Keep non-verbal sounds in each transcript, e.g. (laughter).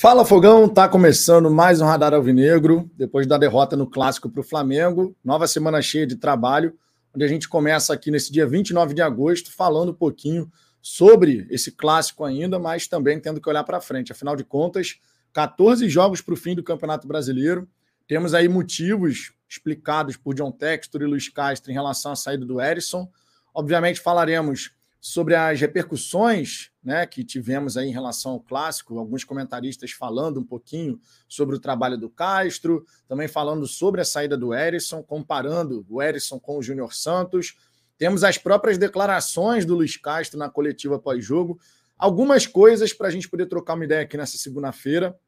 Fala Fogão, tá começando mais um Radar Alvinegro, depois da derrota no Clássico para o Flamengo. Nova semana cheia de trabalho, onde a gente começa aqui nesse dia 29 de agosto falando um pouquinho sobre esse clássico ainda, mas também tendo que olhar para frente. Afinal de contas, 14 jogos para o fim do Campeonato Brasileiro. Temos aí motivos explicados por John Textor e Luiz Castro em relação à saída do Erisson. Obviamente falaremos sobre as repercussões né, que tivemos aí em relação ao clássico, alguns comentaristas falando um pouquinho sobre o trabalho do Castro, também falando sobre a saída do Erisson, comparando o Erisson com o Júnior Santos. Temos as próprias declarações do Luiz Castro na coletiva pós-jogo. Algumas coisas para a gente poder trocar uma ideia aqui nessa segunda-feira.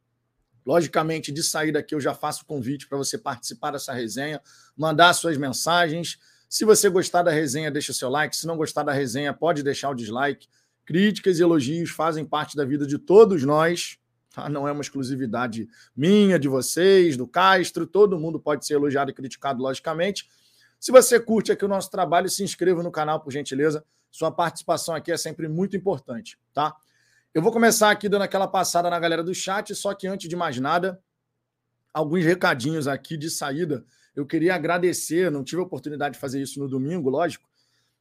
Logicamente, de saída aqui, eu já faço o convite para você participar dessa resenha, mandar suas mensagens se você gostar da resenha, deixa seu like. Se não gostar da resenha, pode deixar o dislike. Críticas e elogios fazem parte da vida de todos nós. Tá? Não é uma exclusividade minha, de vocês, do Castro. Todo mundo pode ser elogiado e criticado, logicamente. Se você curte aqui o nosso trabalho, se inscreva no canal, por gentileza. Sua participação aqui é sempre muito importante, tá? Eu vou começar aqui dando aquela passada na galera do chat, só que antes de mais nada, alguns recadinhos aqui de saída eu queria agradecer, não tive a oportunidade de fazer isso no domingo, lógico,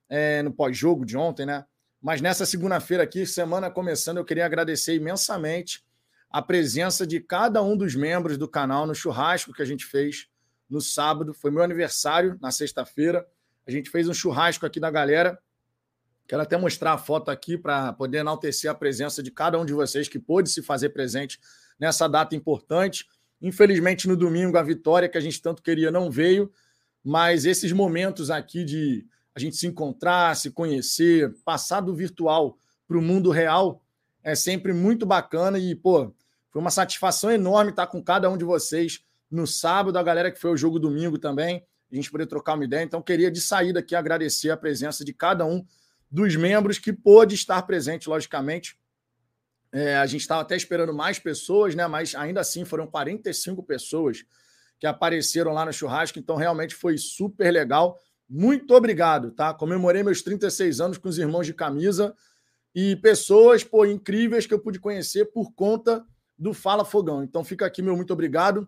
é, no pós-jogo de ontem, né? Mas nessa segunda-feira aqui, semana começando, eu queria agradecer imensamente a presença de cada um dos membros do canal no churrasco que a gente fez no sábado. Foi meu aniversário, na sexta-feira. A gente fez um churrasco aqui da galera. Quero até mostrar a foto aqui para poder enaltecer a presença de cada um de vocês que pôde se fazer presente nessa data importante. Infelizmente, no domingo, a vitória que a gente tanto queria não veio, mas esses momentos aqui de a gente se encontrar, se conhecer, passar do virtual para o mundo real é sempre muito bacana e, pô, foi uma satisfação enorme estar com cada um de vocês no sábado, a galera que foi o jogo domingo também, a gente poder trocar uma ideia. Então, queria de saída aqui agradecer a presença de cada um dos membros que pôde estar presente, logicamente, é, a gente estava até esperando mais pessoas, né? Mas ainda assim foram 45 pessoas que apareceram lá no churrasco, então realmente foi super legal. Muito obrigado, tá? Comemorei meus 36 anos com os irmãos de camisa e pessoas, pô, incríveis que eu pude conhecer por conta do Fala Fogão. Então fica aqui meu muito obrigado.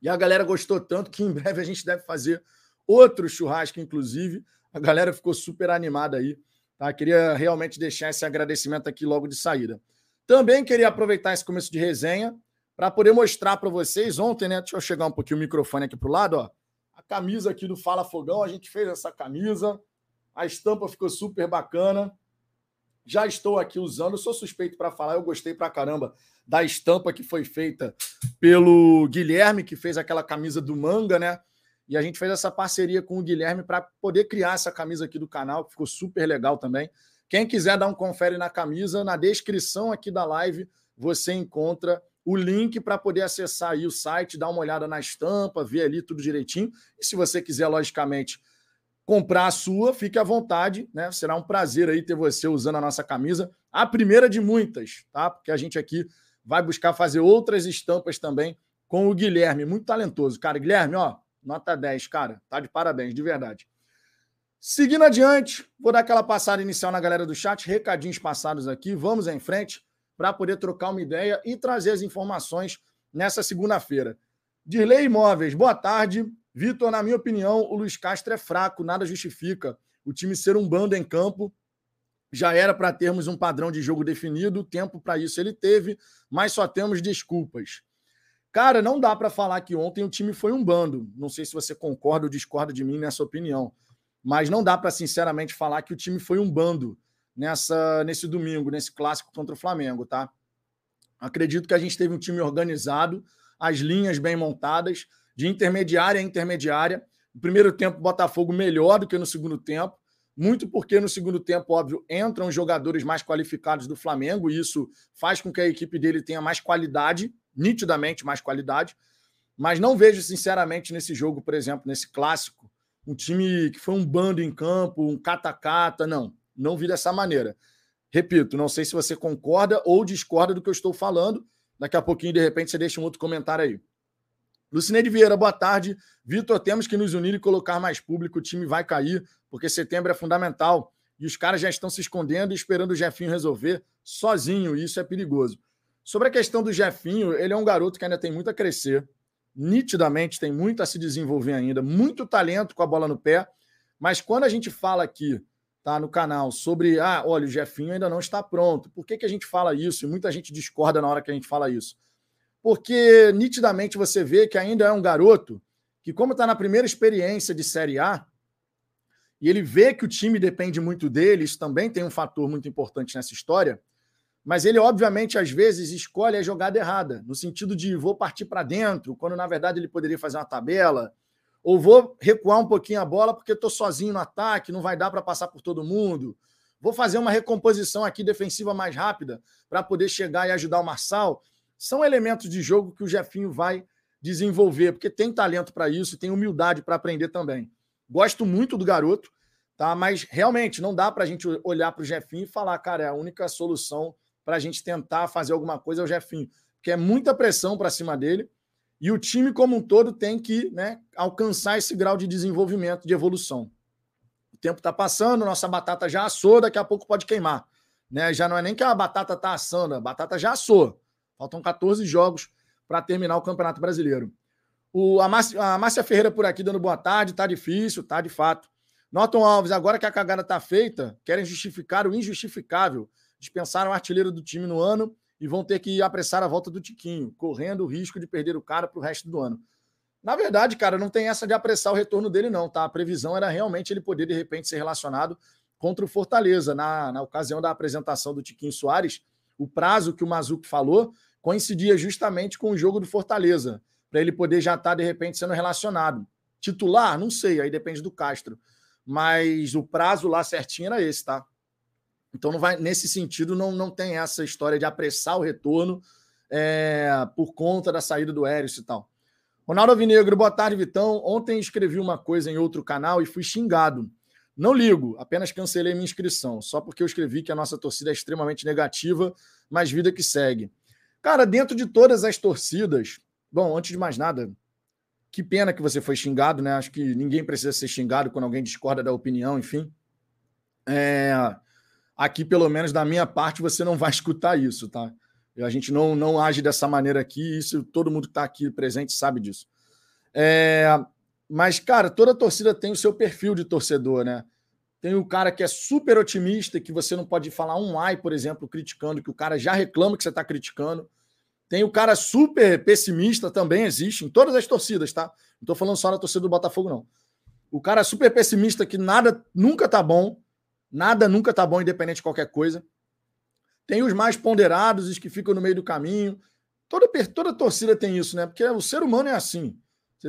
E a galera gostou tanto que em breve a gente deve fazer outro churrasco, inclusive. A galera ficou super animada aí, tá? Queria realmente deixar esse agradecimento aqui logo de saída. Também queria aproveitar esse começo de resenha para poder mostrar para vocês ontem, né? Deixa eu chegar um pouquinho o microfone aqui para o lado, ó. A camisa aqui do Fala Fogão, a gente fez essa camisa, a estampa ficou super bacana. Já estou aqui usando, eu sou suspeito para falar, eu gostei para caramba da estampa que foi feita pelo Guilherme, que fez aquela camisa do manga, né? E a gente fez essa parceria com o Guilherme para poder criar essa camisa aqui do canal, que ficou super legal também. Quem quiser dar um confere na camisa, na descrição aqui da live você encontra o link para poder acessar aí o site, dar uma olhada na estampa, ver ali tudo direitinho. E se você quiser, logicamente, comprar a sua, fique à vontade, né? Será um prazer aí ter você usando a nossa camisa, a primeira de muitas, tá? Porque a gente aqui vai buscar fazer outras estampas também com o Guilherme, muito talentoso. Cara, Guilherme, ó, nota 10, cara, tá de parabéns, de verdade. Seguindo adiante, vou dar aquela passada inicial na galera do chat, recadinhos passados aqui, vamos em frente para poder trocar uma ideia e trazer as informações nessa segunda-feira. Dirley Imóveis, boa tarde. Vitor, na minha opinião, o Luiz Castro é fraco, nada justifica o time ser um bando em campo. Já era para termos um padrão de jogo definido, tempo para isso ele teve, mas só temos desculpas. Cara, não dá para falar que ontem o time foi um bando. Não sei se você concorda ou discorda de mim nessa opinião mas não dá para sinceramente falar que o time foi um bando nessa nesse domingo, nesse clássico contra o Flamengo, tá? Acredito que a gente teve um time organizado, as linhas bem montadas, de intermediária a intermediária. No primeiro tempo, Botafogo melhor do que no segundo tempo, muito porque no segundo tempo, óbvio, entram jogadores mais qualificados do Flamengo, e isso faz com que a equipe dele tenha mais qualidade, nitidamente mais qualidade. Mas não vejo, sinceramente, nesse jogo, por exemplo, nesse clássico, um time que foi um bando em campo, um cata-cata. Não, não vi dessa maneira. Repito, não sei se você concorda ou discorda do que eu estou falando. Daqui a pouquinho, de repente, você deixa um outro comentário aí. Lucineide Vieira, boa tarde. Vitor, temos que nos unir e colocar mais público. O time vai cair, porque setembro é fundamental. E os caras já estão se escondendo e esperando o Jefinho resolver sozinho. E isso é perigoso. Sobre a questão do Jefinho, ele é um garoto que ainda tem muito a crescer, nitidamente tem muito a se desenvolver ainda, muito talento com a bola no pé, mas quando a gente fala aqui, tá, no canal, sobre, ah, olha, o Jefinho ainda não está pronto, por que, que a gente fala isso? E muita gente discorda na hora que a gente fala isso. Porque nitidamente você vê que ainda é um garoto que, como está na primeira experiência de Série A, e ele vê que o time depende muito dele, isso também tem um fator muito importante nessa história, mas ele, obviamente, às vezes escolhe a jogada errada, no sentido de vou partir para dentro, quando na verdade ele poderia fazer uma tabela, ou vou recuar um pouquinho a bola porque estou sozinho no ataque, não vai dar para passar por todo mundo. Vou fazer uma recomposição aqui defensiva mais rápida para poder chegar e ajudar o Marçal. São elementos de jogo que o Jefinho vai desenvolver, porque tem talento para isso e tem humildade para aprender também. Gosto muito do garoto, tá? Mas realmente não dá para a gente olhar para o Jefinho e falar, cara, é a única solução para a gente tentar fazer alguma coisa é o Jefinho, porque é muita pressão para cima dele e o time como um todo tem que né, alcançar esse grau de desenvolvimento, de evolução. O tempo está passando, nossa batata já assou, daqui a pouco pode queimar. Né? Já não é nem que a batata está assando, a batata já assou. Faltam 14 jogos para terminar o Campeonato Brasileiro. O, a, Márcia, a Márcia Ferreira por aqui dando boa tarde, tá difícil, tá de fato. Norton Alves, agora que a cagada tá feita, querem justificar o injustificável. Dispensaram o artilheiro do time no ano e vão ter que apressar a volta do Tiquinho, correndo o risco de perder o cara para o resto do ano. Na verdade, cara, não tem essa de apressar o retorno dele, não, tá? A previsão era realmente ele poder, de repente, ser relacionado contra o Fortaleza. Na, na ocasião da apresentação do Tiquinho Soares, o prazo que o Mazuco falou coincidia justamente com o jogo do Fortaleza, para ele poder já estar, tá, de repente, sendo relacionado. Titular? Não sei, aí depende do Castro. Mas o prazo lá certinho era esse, tá? Então, não vai, nesse sentido, não, não tem essa história de apressar o retorno é, por conta da saída do Eris e tal. Ronaldo Alvinegro, boa tarde, Vitão. Ontem escrevi uma coisa em outro canal e fui xingado. Não ligo, apenas cancelei minha inscrição, só porque eu escrevi que a nossa torcida é extremamente negativa, mas vida que segue. Cara, dentro de todas as torcidas, bom, antes de mais nada, que pena que você foi xingado, né? Acho que ninguém precisa ser xingado quando alguém discorda da opinião, enfim. É, aqui, pelo menos da minha parte, você não vai (laughs) escutar isso, tá? A gente não, não age dessa maneira aqui, isso todo mundo que está aqui presente sabe disso. É, mas, cara, toda torcida tem o seu perfil de torcedor, né? Tem o cara que é super otimista, que você não pode falar um ai, por exemplo, criticando, que o cara já reclama que você está criticando. Tem o cara super pessimista, também existe, em todas as torcidas, tá? Não estou falando só na torcida do Botafogo, não. O cara super pessimista que nada nunca tá bom, nada nunca tá bom, independente de qualquer coisa. Tem os mais ponderados, os que ficam no meio do caminho. Toda, toda torcida tem isso, né? Porque o ser humano é assim.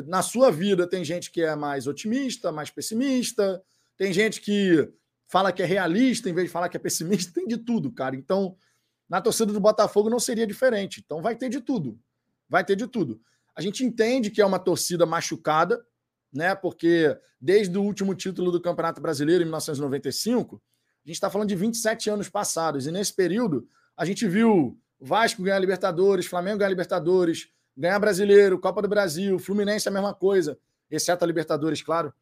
Na sua vida tem gente que é mais otimista, mais pessimista, tem gente que fala que é realista em vez de falar que é pessimista, (laughs) tem de tudo, cara. Então, na torcida do Botafogo não seria diferente. Então vai ter de tudo. Vai ter de tudo. A gente entende que é uma torcida machucada, né? Porque desde o último título do Campeonato Brasileiro, em 1995, a gente está falando de 27 anos passados. E nesse período, a gente viu Vasco ganhar Libertadores, Flamengo ganhar Libertadores, ganhar Brasileiro, Copa do Brasil, Fluminense a mesma coisa, exceto a Libertadores, claro.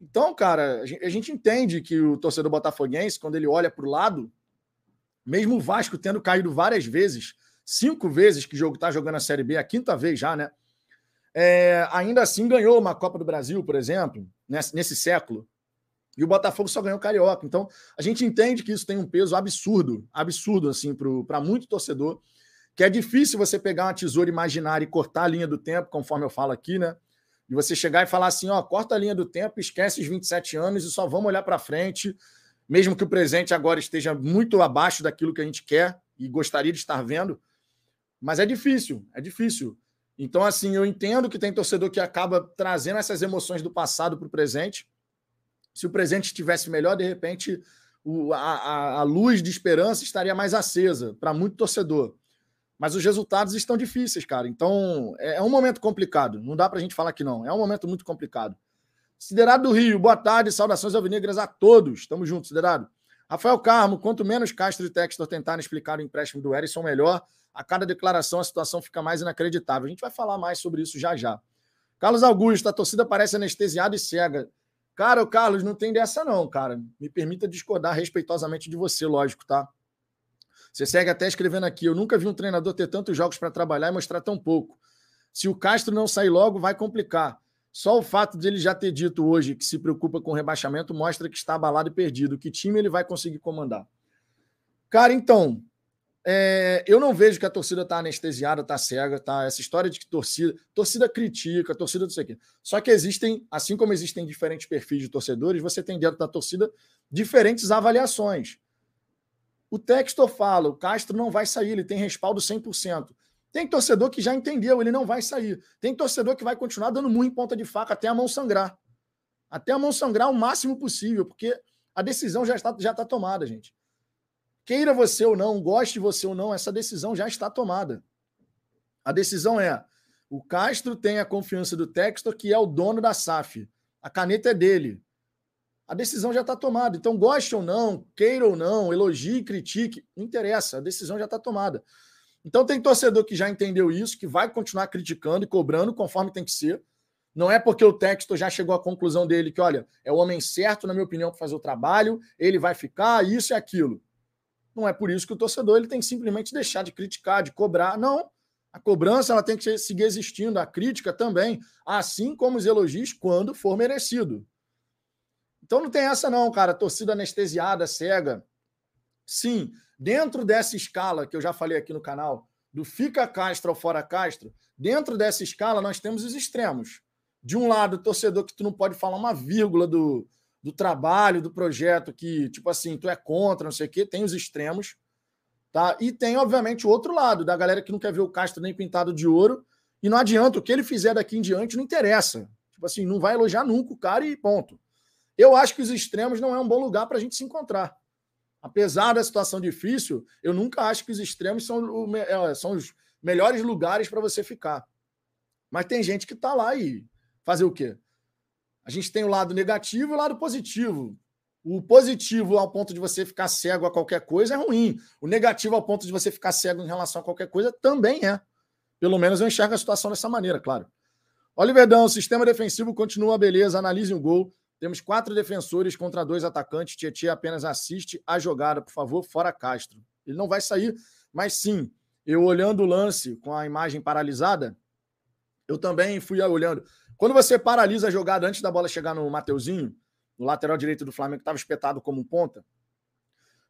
Então, cara, a gente entende que o torcedor botafoguense, quando ele olha para o lado, mesmo o Vasco tendo caído várias vezes, cinco vezes que o jogo está jogando a Série B, a quinta vez já, né? É, ainda assim ganhou uma Copa do Brasil, por exemplo, nesse, nesse século. E o Botafogo só ganhou o Carioca. Então, a gente entende que isso tem um peso absurdo, absurdo, assim, para muito torcedor, que é difícil você pegar uma tesoura imaginária e cortar a linha do tempo, conforme eu falo aqui, né? E você chegar e falar assim, ó, corta a linha do tempo, esquece os 27 anos e só vamos olhar para frente mesmo que o presente agora esteja muito abaixo daquilo que a gente quer e gostaria de estar vendo, mas é difícil, é difícil. Então, assim, eu entendo que tem torcedor que acaba trazendo essas emoções do passado para o presente. Se o presente estivesse melhor, de repente, o, a, a luz de esperança estaria mais acesa para muito torcedor. Mas os resultados estão difíceis, cara. Então, é, é um momento complicado. Não dá para a gente falar que não. É um momento muito complicado. Siderado do Rio, boa tarde, saudações alvinegras a todos. Tamo junto, Siderado. Rafael Carmo, quanto menos Castro e Textor tentarem explicar o empréstimo do Erisson, melhor. A cada declaração a situação fica mais inacreditável. A gente vai falar mais sobre isso já já. Carlos Augusto, a torcida parece anestesiada e cega. Cara, o Carlos, não tem dessa não, cara. Me permita discordar respeitosamente de você, lógico, tá? Você segue até escrevendo aqui. Eu nunca vi um treinador ter tantos jogos para trabalhar e mostrar tão pouco. Se o Castro não sair logo, vai complicar. Só o fato de ele já ter dito hoje que se preocupa com rebaixamento mostra que está abalado e perdido. Que time ele vai conseguir comandar? Cara, então, é, eu não vejo que a torcida está anestesiada, está cega, tá? Essa história de que torcida, torcida critica, torcida não sei o quê. Só que existem, assim como existem diferentes perfis de torcedores, você tem dentro da torcida diferentes avaliações. O Textor fala, o Castro não vai sair, ele tem respaldo 100%. Tem torcedor que já entendeu, ele não vai sair. Tem torcedor que vai continuar dando muito em ponta de faca até a mão sangrar. Até a mão sangrar o máximo possível, porque a decisão já está, já está tomada, gente. Queira você ou não, goste você ou não, essa decisão já está tomada. A decisão é: o Castro tem a confiança do Textor, que é o dono da SAF. A caneta é dele. A decisão já está tomada. Então, goste ou não, queira ou não, elogie, critique, não interessa, a decisão já está tomada. Então tem torcedor que já entendeu isso, que vai continuar criticando e cobrando conforme tem que ser. Não é porque o Texto já chegou à conclusão dele que, olha, é o homem certo, na minha opinião, para fazer o trabalho, ele vai ficar, isso e aquilo. Não é por isso que o torcedor ele tem que simplesmente deixar de criticar, de cobrar. Não. A cobrança ela tem que seguir existindo, a crítica também, assim como os elogios quando for merecido. Então não tem essa não, cara, torcida anestesiada, cega. Sim, Dentro dessa escala que eu já falei aqui no canal, do fica Castro ou fora Castro, dentro dessa escala nós temos os extremos. De um lado, o torcedor que tu não pode falar uma vírgula do, do trabalho, do projeto, que, tipo assim, tu é contra, não sei o quê, tem os extremos. Tá? E tem, obviamente, o outro lado, da galera que não quer ver o Castro nem pintado de ouro. E não adianta, o que ele fizer daqui em diante não interessa. Tipo assim, não vai elogiar nunca o cara e ponto. Eu acho que os extremos não é um bom lugar para a gente se encontrar apesar da situação difícil, eu nunca acho que os extremos são, o, é, são os melhores lugares para você ficar. Mas tem gente que está lá e fazer o quê? A gente tem o lado negativo e o lado positivo. O positivo ao ponto de você ficar cego a qualquer coisa é ruim. O negativo ao ponto de você ficar cego em relação a qualquer coisa também é. Pelo menos eu enxergo a situação dessa maneira, claro. Oliverdão, o sistema defensivo continua beleza, analise o gol. Temos quatro defensores contra dois atacantes. Tietchan apenas assiste a jogada, por favor, fora Castro. Ele não vai sair, mas sim, eu olhando o lance com a imagem paralisada, eu também fui olhando. Quando você paralisa a jogada antes da bola chegar no Mateuzinho, no lateral direito do Flamengo, que estava espetado como ponta,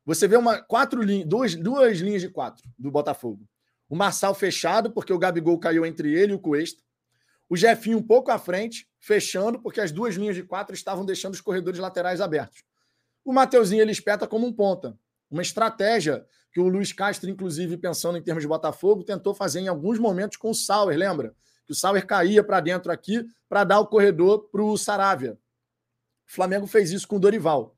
você vê uma quatro linhas, duas, duas linhas de quatro do Botafogo. O Marçal fechado, porque o Gabigol caiu entre ele e o Cuesta. O Jefinho um pouco à frente, fechando, porque as duas linhas de quatro estavam deixando os corredores laterais abertos. O Mateuzinho ele espeta como um ponta. Uma estratégia que o Luiz Castro, inclusive, pensando em termos de Botafogo, tentou fazer em alguns momentos com o Sauer, lembra? Que o Sauer caía para dentro aqui para dar o corredor para o Saravia. O Flamengo fez isso com o Dorival.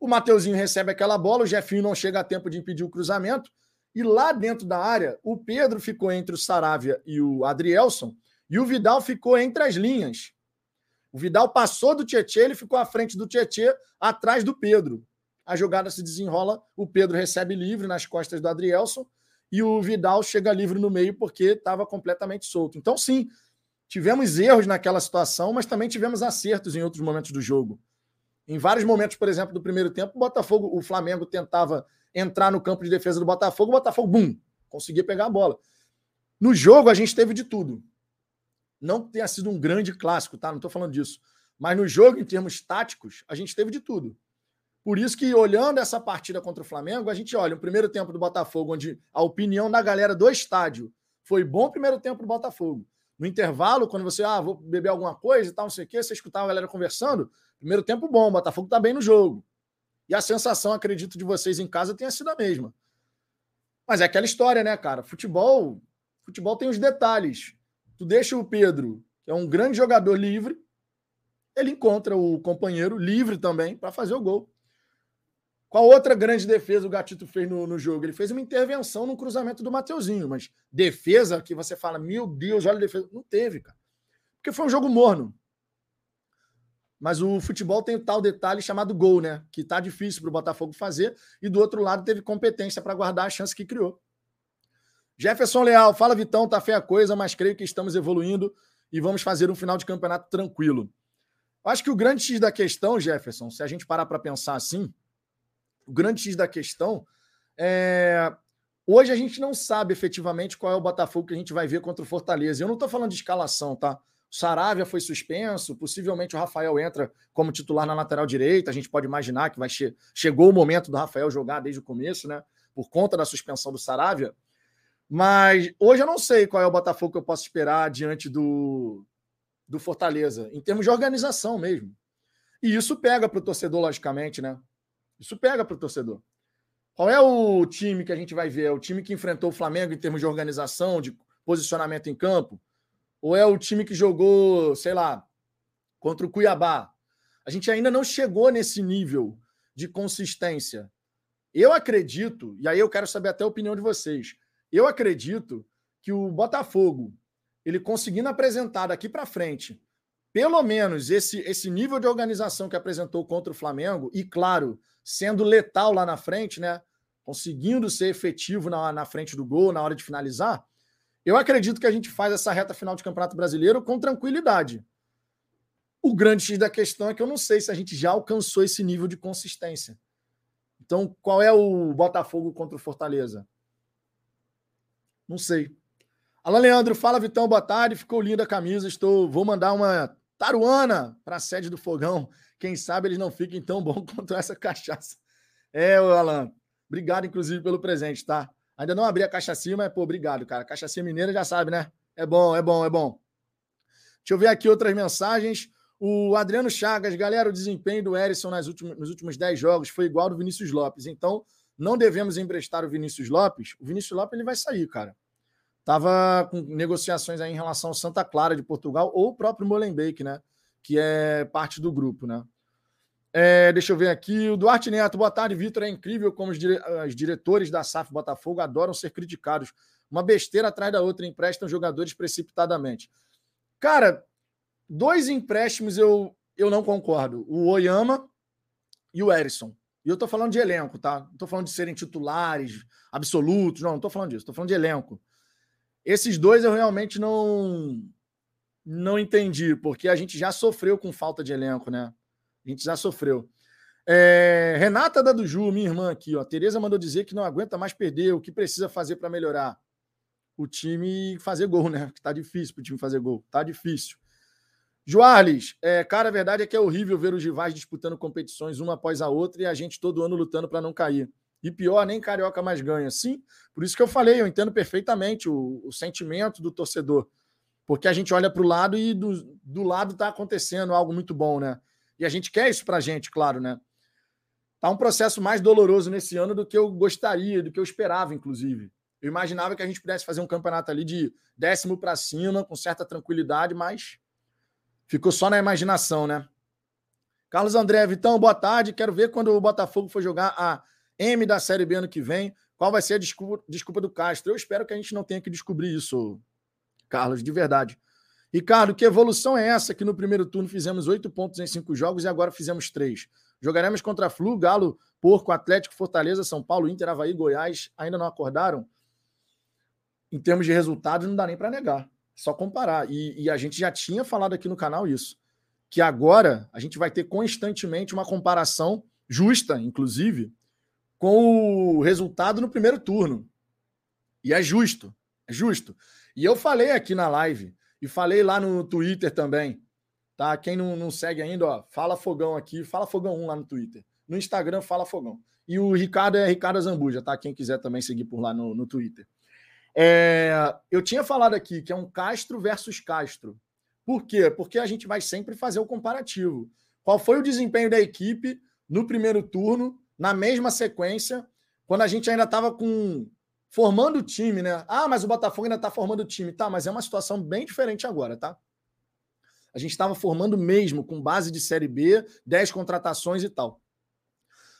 O Mateuzinho recebe aquela bola, o Jefinho não chega a tempo de impedir o cruzamento, e lá dentro da área, o Pedro ficou entre o Saravia e o Adrielson, e o Vidal ficou entre as linhas. O Vidal passou do Tietchan, ele ficou à frente do Tietchan, atrás do Pedro. A jogada se desenrola, o Pedro recebe livre nas costas do Adrielson e o Vidal chega livre no meio porque estava completamente solto. Então, sim, tivemos erros naquela situação, mas também tivemos acertos em outros momentos do jogo. Em vários momentos, por exemplo, do primeiro tempo, o Botafogo, o Flamengo tentava entrar no campo de defesa do Botafogo, o Botafogo, bum, conseguia pegar a bola. No jogo, a gente teve de tudo. Não tenha sido um grande clássico, tá? Não estou falando disso. Mas no jogo, em termos táticos, a gente teve de tudo. Por isso que, olhando essa partida contra o Flamengo, a gente olha o primeiro tempo do Botafogo, onde a opinião da galera do estádio foi bom primeiro tempo do Botafogo. No intervalo, quando você, ah, vou beber alguma coisa e tal, não sei o quê, você escutava a galera conversando, primeiro tempo bom, o Botafogo tá bem no jogo. E a sensação, acredito, de vocês em casa tenha sido a mesma. Mas é aquela história, né, cara? Futebol, futebol tem os detalhes tu deixa o Pedro, que é um grande jogador livre, ele encontra o companheiro livre também para fazer o gol. Qual outra grande defesa o Gatito fez no, no, jogo? Ele fez uma intervenção no cruzamento do Mateuzinho, mas defesa que você fala, meu Deus, olha a defesa. Não teve, cara. Porque foi um jogo morno. Mas o futebol tem o tal detalhe chamado gol, né? Que tá difícil para o Botafogo fazer. E do outro lado teve competência para guardar a chance que criou. Jefferson Leal, fala Vitão, tá feia a coisa, mas creio que estamos evoluindo e vamos fazer um final de campeonato tranquilo. Acho que o grande X da questão, Jefferson, se a gente parar para pensar assim, o grande X da questão é Hoje a gente não sabe efetivamente qual é o Botafogo que a gente vai ver contra o Fortaleza. Eu não estou falando de escalação, tá? O Saravia foi suspenso, possivelmente o Rafael entra como titular na lateral direita. A gente pode imaginar que vai che chegou o momento do Rafael jogar desde o começo, né? Por conta da suspensão do Saravia. Mas hoje eu não sei qual é o Botafogo que eu posso esperar diante do, do Fortaleza, em termos de organização mesmo. E isso pega para o torcedor, logicamente, né? Isso pega para o torcedor. Qual é o time que a gente vai ver? É o time que enfrentou o Flamengo em termos de organização, de posicionamento em campo? Ou é o time que jogou, sei lá, contra o Cuiabá? A gente ainda não chegou nesse nível de consistência. Eu acredito, e aí eu quero saber até a opinião de vocês. Eu acredito que o Botafogo, ele conseguindo apresentar daqui para frente, pelo menos esse, esse nível de organização que apresentou contra o Flamengo, e claro, sendo letal lá na frente, né? conseguindo ser efetivo na, na frente do gol, na hora de finalizar, eu acredito que a gente faz essa reta final de Campeonato Brasileiro com tranquilidade. O grande X da questão é que eu não sei se a gente já alcançou esse nível de consistência. Então, qual é o Botafogo contra o Fortaleza? Não sei. Alô, Leandro, fala Vitão, boa tarde. Ficou linda a camisa. Estou, vou mandar uma taruana para a sede do Fogão. Quem sabe eles não fiquem tão bom (laughs) quanto essa cachaça. É, Alan, Obrigado, inclusive, pelo presente, tá? Ainda não abri a cachaça, mas, pô, obrigado, cara. Cachaça mineira já sabe, né? É bom, é bom, é bom. Deixa eu ver aqui outras mensagens. O Adriano Chagas, galera, o desempenho do Erisson nas nos últimos 10 jogos foi igual ao do Vinícius Lopes. Então, não devemos emprestar o Vinícius Lopes. O Vinícius Lopes ele vai sair, cara. Tava com negociações aí em relação ao Santa Clara de Portugal ou o próprio Molenbeek, né? Que é parte do grupo, né? É, deixa eu ver aqui. O Duarte Neto, boa tarde, Vitor. É incrível como os, dire... os, diretores da SAF Botafogo adoram ser criticados. Uma besteira atrás da outra, emprestam jogadores precipitadamente. Cara, dois empréstimos eu, eu não concordo: o Oyama e o Erisson. E eu tô falando de elenco, tá? Não tô falando de serem titulares absolutos, não, não tô falando disso, tô falando de elenco. Esses dois eu realmente não não entendi, porque a gente já sofreu com falta de elenco, né? A gente já sofreu. É, Renata da Duju, minha irmã aqui, ó. Tereza mandou dizer que não aguenta mais perder. O que precisa fazer para melhorar? O time fazer gol, né? Que tá difícil para o time fazer gol. Tá difícil. Joarles, é, cara, a verdade é que é horrível ver os rivais disputando competições uma após a outra e a gente todo ano lutando para não cair. E pior, nem carioca mais ganha. Sim, por isso que eu falei, eu entendo perfeitamente o, o sentimento do torcedor. Porque a gente olha para o lado e do, do lado está acontecendo algo muito bom, né? E a gente quer isso para a gente, claro, né? Tá um processo mais doloroso nesse ano do que eu gostaria, do que eu esperava, inclusive. Eu imaginava que a gente pudesse fazer um campeonato ali de décimo para cima, com certa tranquilidade, mas ficou só na imaginação, né? Carlos André, Vitão, boa tarde. Quero ver quando o Botafogo for jogar a M da Série B ano que vem. Qual vai ser a desculpa, desculpa do Castro? Eu espero que a gente não tenha que descobrir isso, Carlos, de verdade. Ricardo, que evolução é essa que no primeiro turno fizemos oito pontos em cinco jogos e agora fizemos três? Jogaremos contra Flu, Galo, Porco, Atlético, Fortaleza, São Paulo, Inter, Havaí, Goiás. Ainda não acordaram? Em termos de resultados, não dá nem para negar. Só comparar. E, e, a gente já tinha falado aqui no canal isso. Que agora a gente vai ter constantemente uma comparação justa, inclusive, com o resultado no primeiro turno. E é justo. É justo. E eu falei aqui na live e falei lá no Twitter também. Tá? Quem não, não segue ainda, ó, fala Fogão aqui, fala Fogão 1 lá no Twitter. No Instagram, fala Fogão. E o Ricardo é Ricardo Zambuja, tá? Quem quiser também seguir por lá no, no Twitter. É, eu tinha falado aqui que é um Castro versus Castro. Por quê? Porque a gente vai sempre fazer o comparativo. Qual foi o desempenho da equipe no primeiro turno, na mesma sequência, quando a gente ainda estava com formando o time, né? Ah, mas o Botafogo ainda está formando o time. Tá, mas é uma situação bem diferente agora, tá? A gente estava formando mesmo, com base de Série B, 10 contratações e tal.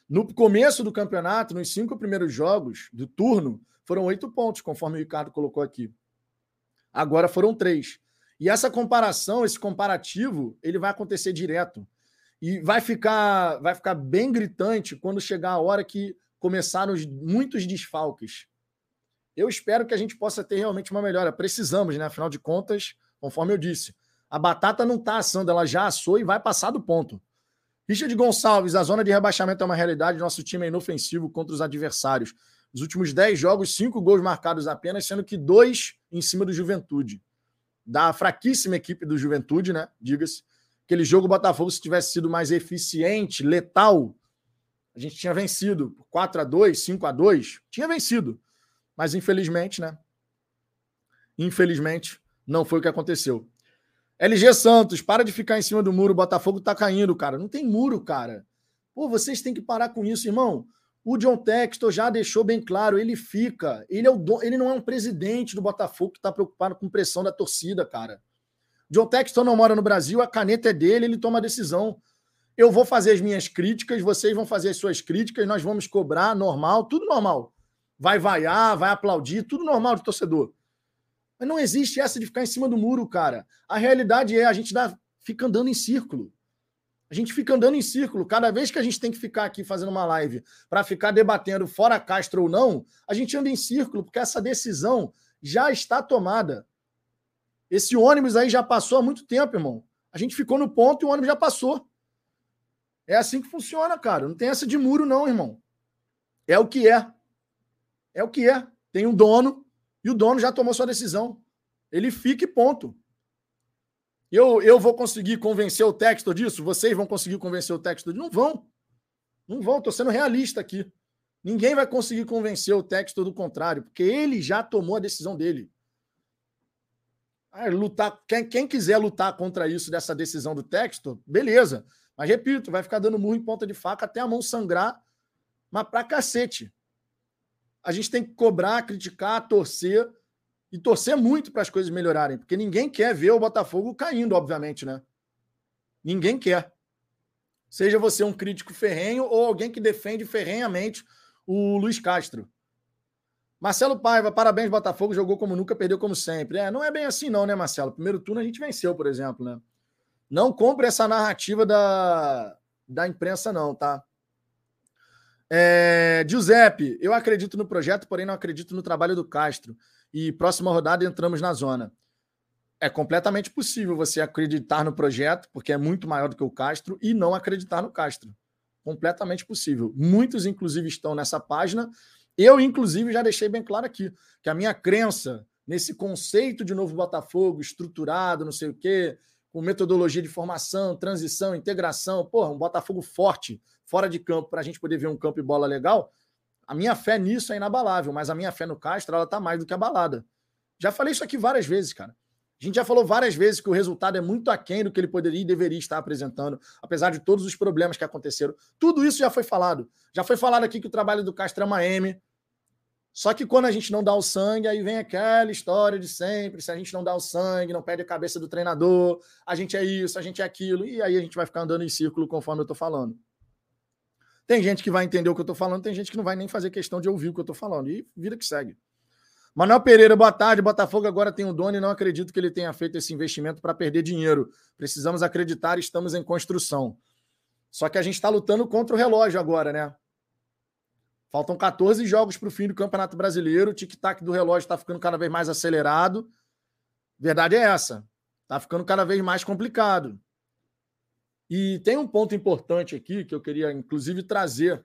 No começo do campeonato, nos cinco primeiros jogos do turno, foram oito pontos, conforme o Ricardo colocou aqui. Agora foram três. E essa comparação, esse comparativo, ele vai acontecer direto. E vai ficar, vai ficar bem gritante quando chegar a hora que começaram muitos desfalques. Eu espero que a gente possa ter realmente uma melhora. Precisamos, né? Afinal de contas, conforme eu disse, a batata não está assando, ela já assou e vai passar do ponto. Richard Gonçalves, a zona de rebaixamento é uma realidade. Nosso time é inofensivo contra os adversários. Os últimos 10 jogos, 5 gols marcados apenas, sendo que dois em cima do Juventude. Da fraquíssima equipe do Juventude, né? Diga-se. Aquele jogo o Botafogo, se tivesse sido mais eficiente, letal, a gente tinha vencido 4 a 2 5 a 2 tinha vencido. Mas infelizmente, né? Infelizmente, não foi o que aconteceu. LG Santos, para de ficar em cima do muro, o Botafogo tá caindo, cara. Não tem muro, cara. Pô, vocês têm que parar com isso, irmão. O John Textor já deixou bem claro, ele fica. Ele, é o ele não é um presidente do Botafogo que está preocupado com pressão da torcida, cara. John Textor não mora no Brasil, a caneta é dele, ele toma a decisão. Eu vou fazer as minhas críticas, vocês vão fazer as suas críticas, nós vamos cobrar, normal, tudo normal. Vai vaiar, vai aplaudir, tudo normal de torcedor. Mas não existe essa de ficar em cima do muro, cara. A realidade é a gente dá, fica andando em círculo. A gente fica andando em círculo. Cada vez que a gente tem que ficar aqui fazendo uma live para ficar debatendo fora Castro ou não, a gente anda em círculo, porque essa decisão já está tomada. Esse ônibus aí já passou há muito tempo, irmão. A gente ficou no ponto e o ônibus já passou. É assim que funciona, cara. Não tem essa de muro, não, irmão. É o que é. É o que é. Tem um dono, e o dono já tomou sua decisão. Ele fica e ponto. Eu, eu vou conseguir convencer o texto disso? Vocês vão conseguir convencer o texto disso? Não vão. Não vão. Estou sendo realista aqui. Ninguém vai conseguir convencer o texto do contrário, porque ele já tomou a decisão dele. Ah, lutar, quem, quem, quiser lutar contra isso, dessa decisão do texto, beleza. Mas repito, vai ficar dando murro em ponta de faca até a mão sangrar, mas pra cacete a gente tem que cobrar, criticar, torcer e torcer muito para as coisas melhorarem, porque ninguém quer ver o Botafogo caindo, obviamente, né? Ninguém quer. Seja você um crítico ferrenho ou alguém que defende ferrenhamente o Luiz Castro. Marcelo Paiva, parabéns, Botafogo, jogou como nunca, perdeu como sempre. É, não é bem assim não, né, Marcelo? Primeiro turno a gente venceu, por exemplo, né? Não compre essa narrativa da, da imprensa não, tá? É, Giuseppe, eu acredito no projeto, porém não acredito no trabalho do Castro. E próxima rodada entramos na zona. É completamente possível você acreditar no projeto, porque é muito maior do que o Castro, e não acreditar no Castro. Completamente possível. Muitos, inclusive, estão nessa página. Eu, inclusive, já deixei bem claro aqui que a minha crença nesse conceito de novo Botafogo, estruturado, não sei o quê, com metodologia de formação, transição, integração, porra, um Botafogo forte, fora de campo, para a gente poder ver um campo e bola legal, a minha fé nisso é inabalável, mas a minha fé no Castro, ela tá mais do que abalada. Já falei isso aqui várias vezes, cara. A gente já falou várias vezes que o resultado é muito aquém do que ele poderia e deveria estar apresentando, apesar de todos os problemas que aconteceram. Tudo isso já foi falado. Já foi falado aqui que o trabalho do Castro é uma M, só que quando a gente não dá o sangue, aí vem aquela história de sempre: se a gente não dá o sangue, não perde a cabeça do treinador, a gente é isso, a gente é aquilo, e aí a gente vai ficar andando em círculo conforme eu estou falando. Tem gente que vai entender o que eu estou falando, tem gente que não vai nem fazer questão de ouvir o que eu estou falando, e vida que segue. Manuel Pereira, boa tarde. Botafogo agora tem um dono e não acredito que ele tenha feito esse investimento para perder dinheiro. Precisamos acreditar, estamos em construção. Só que a gente está lutando contra o relógio agora, né? Faltam 14 jogos para o fim do Campeonato Brasileiro. O tic-tac do relógio está ficando cada vez mais acelerado. Verdade é essa. Está ficando cada vez mais complicado. E tem um ponto importante aqui que eu queria, inclusive, trazer.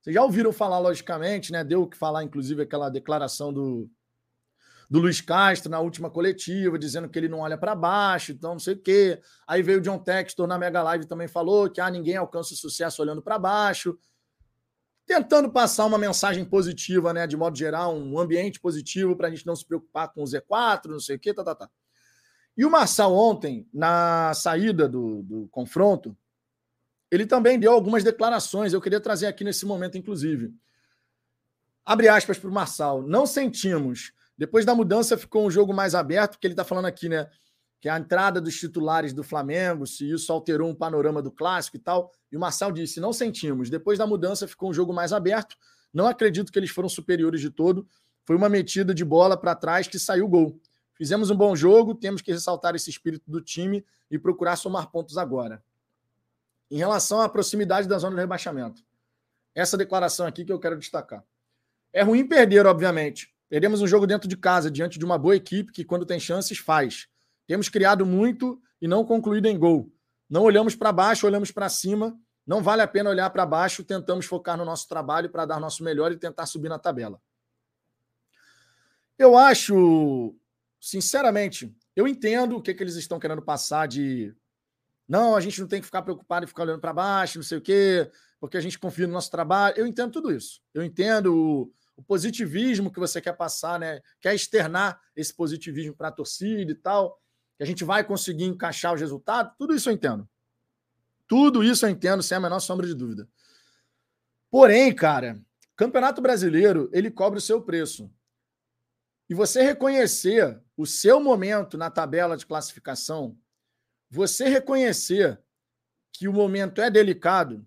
Vocês já ouviram falar, logicamente, né? Deu o que falar, inclusive, aquela declaração do, do Luiz Castro na última coletiva, dizendo que ele não olha para baixo, então não sei o quê. Aí veio o John Textor na Mega Live também falou que ah, ninguém alcança sucesso olhando para baixo tentando passar uma mensagem positiva, né? De modo geral, um ambiente positivo para a gente não se preocupar com o Z4, não sei o quê, tá, tá, tá. E o Marçal ontem, na saída do, do confronto, ele também deu algumas declarações. Eu queria trazer aqui nesse momento, inclusive. Abre aspas para o Marçal. Não sentimos. Depois da mudança ficou um jogo mais aberto, porque ele está falando aqui, né? que a entrada dos titulares do Flamengo, se isso alterou um panorama do clássico e tal. E o Marçal disse: não sentimos. Depois da mudança ficou um jogo mais aberto. Não acredito que eles foram superiores de todo. Foi uma metida de bola para trás que saiu o gol. Fizemos um bom jogo, temos que ressaltar esse espírito do time e procurar somar pontos agora. Em relação à proximidade da zona de rebaixamento, essa declaração aqui que eu quero destacar. É ruim perder, obviamente. Perdemos um jogo dentro de casa, diante de uma boa equipe que, quando tem chances, faz. Temos criado muito e não concluído em gol. Não olhamos para baixo, olhamos para cima. não vale a pena olhar para baixo, tentamos focar no nosso trabalho para dar nosso melhor e tentar subir na tabela. Eu acho, sinceramente, eu entendo o que, que eles estão querendo passar de não, a gente não tem que ficar preocupado em ficar olhando para baixo, não sei o quê, porque a gente confia no nosso trabalho. Eu entendo tudo isso. Eu entendo o, o positivismo que você quer passar, né? Quer externar esse positivismo para a torcida e tal, que a gente vai conseguir encaixar os resultados. Tudo isso eu entendo. Tudo isso eu entendo, sem a menor sombra de dúvida. Porém, cara, Campeonato Brasileiro, ele cobra o seu preço. E você reconhecer o seu momento na tabela de classificação, você reconhecer que o momento é delicado,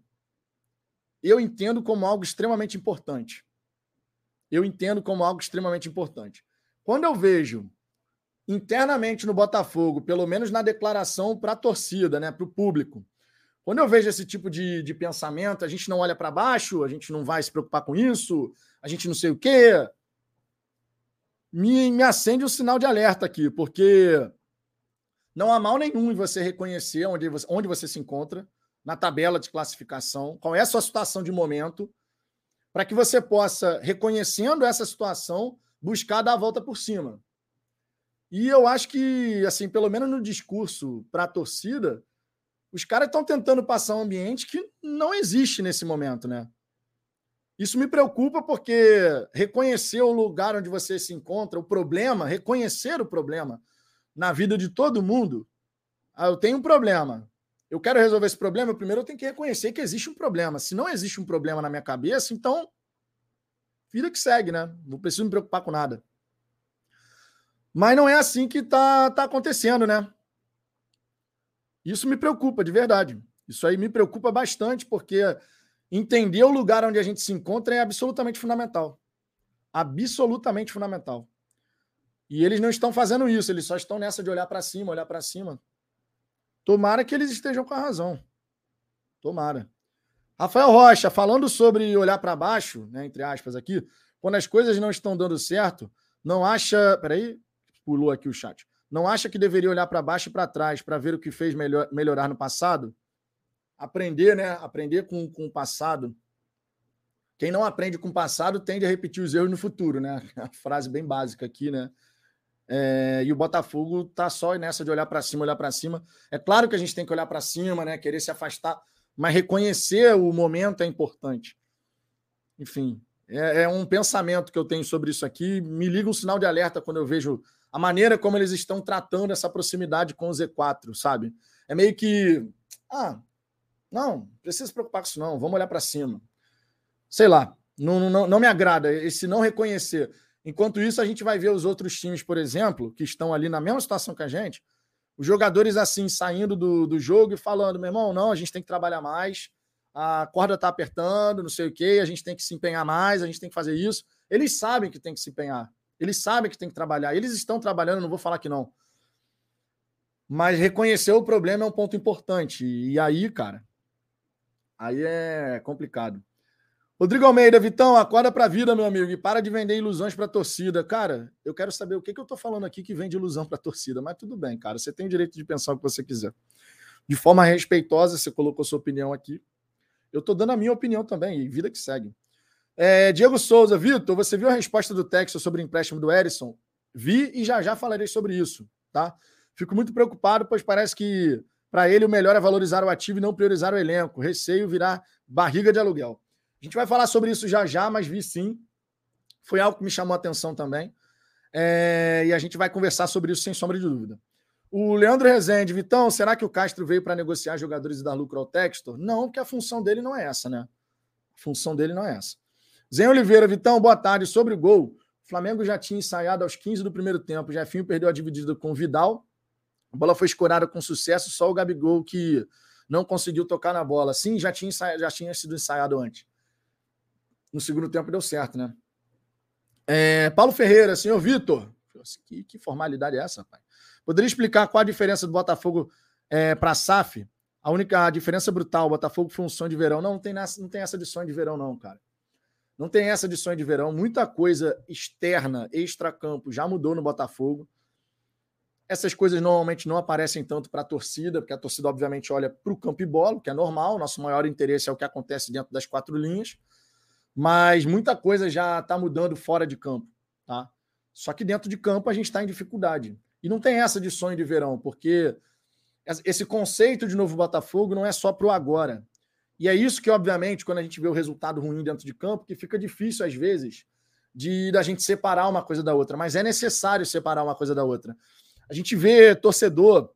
eu entendo como algo extremamente importante. Eu entendo como algo extremamente importante. Quando eu vejo internamente no Botafogo, pelo menos na declaração para a torcida, né, para o público, quando eu vejo esse tipo de, de pensamento, a gente não olha para baixo, a gente não vai se preocupar com isso, a gente não sei o quê, me, me acende um sinal de alerta aqui, porque não há mal nenhum em você reconhecer onde você, onde você se encontra na tabela de classificação, qual é a sua situação de momento, para que você possa, reconhecendo essa situação, buscar dar a volta por cima. E eu acho que, assim, pelo menos no discurso para a torcida, os caras estão tentando passar um ambiente que não existe nesse momento, né? Isso me preocupa porque reconhecer o lugar onde você se encontra, o problema, reconhecer o problema na vida de todo mundo. Ah, eu tenho um problema. Eu quero resolver esse problema. Primeiro eu tenho que reconhecer que existe um problema. Se não existe um problema na minha cabeça, então vida que segue, né? Não preciso me preocupar com nada. Mas não é assim que tá, tá acontecendo, né? Isso me preocupa, de verdade. Isso aí me preocupa bastante, porque entender o lugar onde a gente se encontra é absolutamente fundamental. Absolutamente fundamental. E eles não estão fazendo isso, eles só estão nessa de olhar para cima, olhar para cima. Tomara que eles estejam com a razão. Tomara. Rafael Rocha, falando sobre olhar para baixo, né, entre aspas aqui, quando as coisas não estão dando certo, não acha. Peraí, pulou aqui o chat. Não acha que deveria olhar para baixo e para trás para ver o que fez melhor, melhorar no passado? Aprender, né? Aprender com, com o passado. Quem não aprende com o passado tende a repetir os erros no futuro, né? (laughs) A frase bem básica aqui, né? É, e o Botafogo tá só nessa de olhar para cima, olhar para cima. É claro que a gente tem que olhar para cima, né? Querer se afastar, mas reconhecer o momento é importante. Enfim, é, é, um pensamento que eu tenho sobre isso aqui. Me liga um sinal de alerta quando eu vejo a maneira como eles estão tratando essa proximidade com o Z4, sabe? É meio que. Ah, não, precisa se preocupar com isso, não. Vamos olhar para cima. Sei lá, não, não, não me agrada esse não reconhecer. Enquanto isso, a gente vai ver os outros times, por exemplo, que estão ali na mesma situação que a gente, os jogadores assim, saindo do, do jogo e falando: meu irmão, não, a gente tem que trabalhar mais, a corda está apertando, não sei o quê, a gente tem que se empenhar mais, a gente tem que fazer isso. Eles sabem que tem que se empenhar. Eles sabem que tem que trabalhar. Eles estão trabalhando, não vou falar que não. Mas reconhecer o problema é um ponto importante. E aí, cara, aí é complicado. Rodrigo Almeida, Vitão, acorda para a vida, meu amigo, e para de vender ilusões para a torcida. Cara, eu quero saber o que, que eu estou falando aqui que vende ilusão para a torcida, mas tudo bem, cara, você tem o direito de pensar o que você quiser. De forma respeitosa, você colocou sua opinião aqui. Eu estou dando a minha opinião também, e vida que segue. É, Diego Souza, Vitor, você viu a resposta do Texas sobre o empréstimo do Erisson? Vi e já já falarei sobre isso, tá? Fico muito preocupado, pois parece que para ele o melhor é valorizar o ativo e não priorizar o elenco. Receio virar barriga de aluguel. A gente vai falar sobre isso já já, mas vi sim. Foi algo que me chamou a atenção também. É, e a gente vai conversar sobre isso sem sombra de dúvida. O Leandro Rezende, Vitão, será que o Castro veio para negociar jogadores e dar lucro ao Textor? Não, porque a função dele não é essa, né? A função dele não é essa. Zé Oliveira, Vitão, boa tarde. Sobre o gol, o Flamengo já tinha ensaiado aos 15 do primeiro tempo. Jefinho perdeu a dividida com o Vidal. A bola foi escorada com sucesso, só o Gabigol que não conseguiu tocar na bola. Sim, já tinha, já tinha sido ensaiado antes. No segundo tempo deu certo, né? É, Paulo Ferreira, senhor Vitor. Que, que, formalidade é essa, pai? Poderia explicar qual a diferença do Botafogo é, para a SAF? A única diferença brutal, o Botafogo foi um sonho de verão. Não, não tem, não tem essa de sonho de verão, não, cara. Não tem essa de sonho de verão. Muita coisa externa, extra-campo, já mudou no Botafogo. Essas coisas normalmente não aparecem tanto para a torcida, porque a torcida, obviamente, olha para o campo e bola, que é normal. Nosso maior interesse é o que acontece dentro das quatro linhas. Mas muita coisa já está mudando fora de campo. Tá? Só que dentro de campo a gente está em dificuldade. E não tem essa de sonho de verão, porque esse conceito de novo Botafogo não é só para o agora. E é isso que, obviamente, quando a gente vê o resultado ruim dentro de campo, que fica difícil, às vezes, de da gente separar uma coisa da outra. Mas é necessário separar uma coisa da outra. A gente vê torcedor